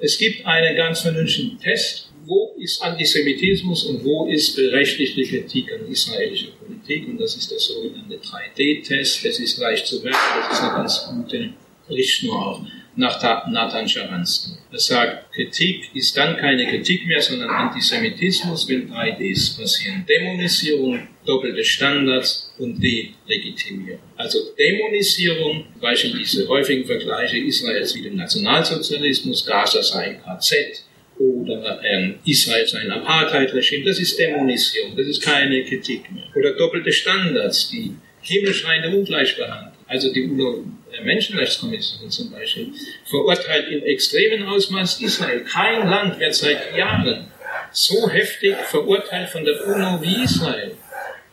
Es gibt einen ganz vernünftigen Test, wo ist Antisemitismus und wo ist berechtigte Kritik an israelischer Politik. Und das ist der sogenannte 3D-Test. Das ist leicht zu werden, das ist eine ganz gute Richtschnur auch nach Nathan Sharansky. Er sagt, Kritik ist dann keine Kritik mehr, sondern Antisemitismus, wenn 3Ds passieren. Dämonisierung, doppelte Standards und Delegitimierung. Also Dämonisierung, Beispiel diese häufigen Vergleiche Israels wie dem Nationalsozialismus, Gaza sei ein KZ, oder ähm, Israel sein Apartheid-Regime, das ist Dämonisierung, das ist keine Kritik mehr. Oder doppelte Standards, die himmelschreiende Ungleichbehandlung. Also die UNO-Menschenrechtskommission zum Beispiel verurteilt im extremen Ausmaß Israel. Kein Land wird seit Jahren so heftig verurteilt von der UNO wie Israel.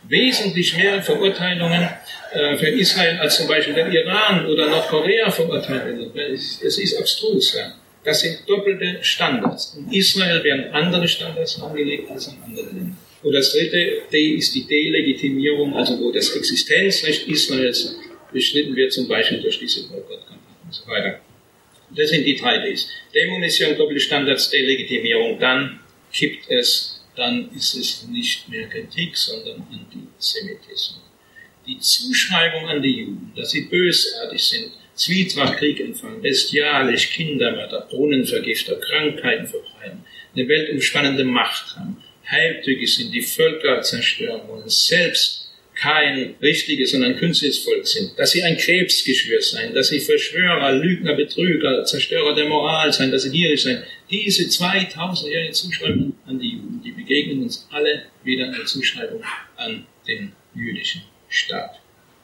Wesentlich mehr Verurteilungen äh, für Israel als zum Beispiel der Iran oder Nordkorea verurteilt wird. Es ist abstrus. Ja. Das sind doppelte Standards. In Israel werden andere Standards angelegt als in anderen Ländern. Und das dritte D ist die Delegitimierung, also wo das Existenzrecht Israels beschnitten wird, zum Beispiel durch diese Boykottkampagne und so weiter. Das sind die drei Ds. Dämonisierung, doppelte Standards, Delegitimierung, dann kippt es, dann ist es nicht mehr Kritik, sondern Antisemitismus. Die Zuschreibung an die Juden, dass sie bösartig sind, Zwietracht, Kriegempfang, bestialisch, Kindermörder, Brunnenvergifter, Krankheiten verbreiten, eine weltumspannende Macht haben, heimtückig sind, die Völker zerstören wollen, selbst kein richtiges, sondern künstliches Volk sind, dass sie ein Krebsgeschwür sein, dass sie Verschwörer, Lügner, Betrüger, Zerstörer der Moral sein, dass sie gierig sein. Diese 2000-jährige Zuschreibung an die Juden, die begegnen uns alle wieder eine Zuschreibung an den jüdischen Staat,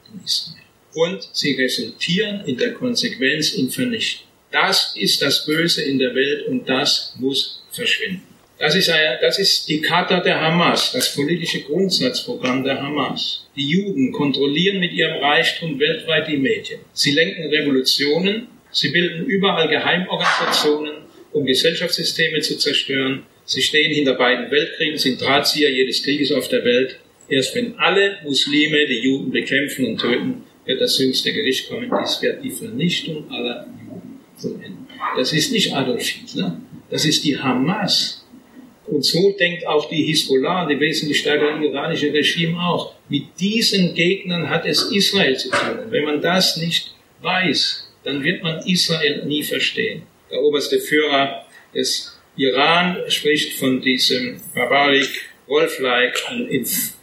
den Israel. Und sie resultieren in der Konsequenz in Vernichtung. Das ist das Böse in der Welt und das muss verschwinden. Das ist, eine, das ist die Charta der Hamas, das politische Grundsatzprogramm der Hamas. Die Juden kontrollieren mit ihrem Reichtum weltweit die Medien. Sie lenken Revolutionen, sie bilden überall Geheimorganisationen, um Gesellschaftssysteme zu zerstören. Sie stehen hinter beiden Weltkriegen, sind Drahtzieher jedes Krieges auf der Welt. Erst wenn alle Muslime die Juden bekämpfen und töten, wird das jüngste Gericht kommen. Dies wird die Vernichtung aller Juden vollenden. Das ist nicht Adolf Hitler, das ist die Hamas, und so denkt auch die Hisbollah, die wesentlich stärkere iranische Regime auch. Mit diesen Gegnern hat es Israel zu tun. Wenn man das nicht weiß, dann wird man Israel nie verstehen. Der oberste Führer des Iran spricht von diesem barbaric, wolf-like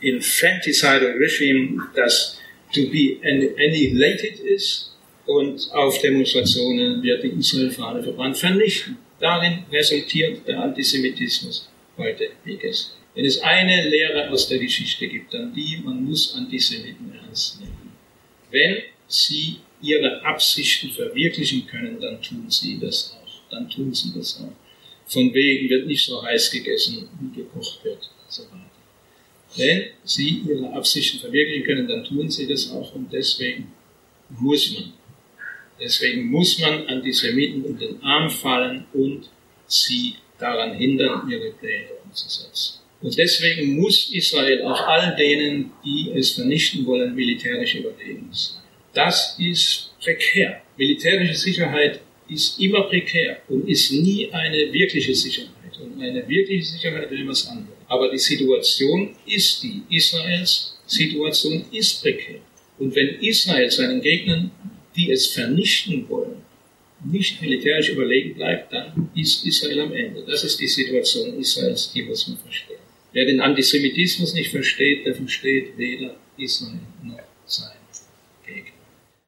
infanticidal regime, das to be annihilated ist und auf Demonstrationen wird die Israel-Fahne verbrannt vernichten. Darin resultiert der Antisemitismus heute wie gestern. Wenn es eine Lehre aus der Geschichte gibt, dann die, man muss Antisemiten ernst nehmen. Wenn sie ihre Absichten verwirklichen können, dann tun sie das auch. Dann tun sie das auch. Von wegen wird nicht so heiß gegessen, wie gekocht wird, so weiter. Wenn sie ihre Absichten verwirklichen können, dann tun sie das auch und deswegen muss man, deswegen muss man Antisemiten in den Arm fallen und sie daran hindern, ihre Pläne umzusetzen. Und deswegen muss Israel auch all denen, die es vernichten wollen, militärisch überlegen sein. Das ist prekär. Militärische Sicherheit ist immer prekär und ist nie eine wirkliche Sicherheit. Und eine wirkliche Sicherheit will was anderes. Aber die Situation ist die. Israels Situation ist prekär. Und wenn Israel seinen Gegnern, die es vernichten wollen, nicht militärisch überlegen bleibt, dann ist Israel am Ende. Das ist die Situation Israels, die muss man verstehen. Wer den Antisemitismus nicht versteht, der versteht weder Israel noch sein.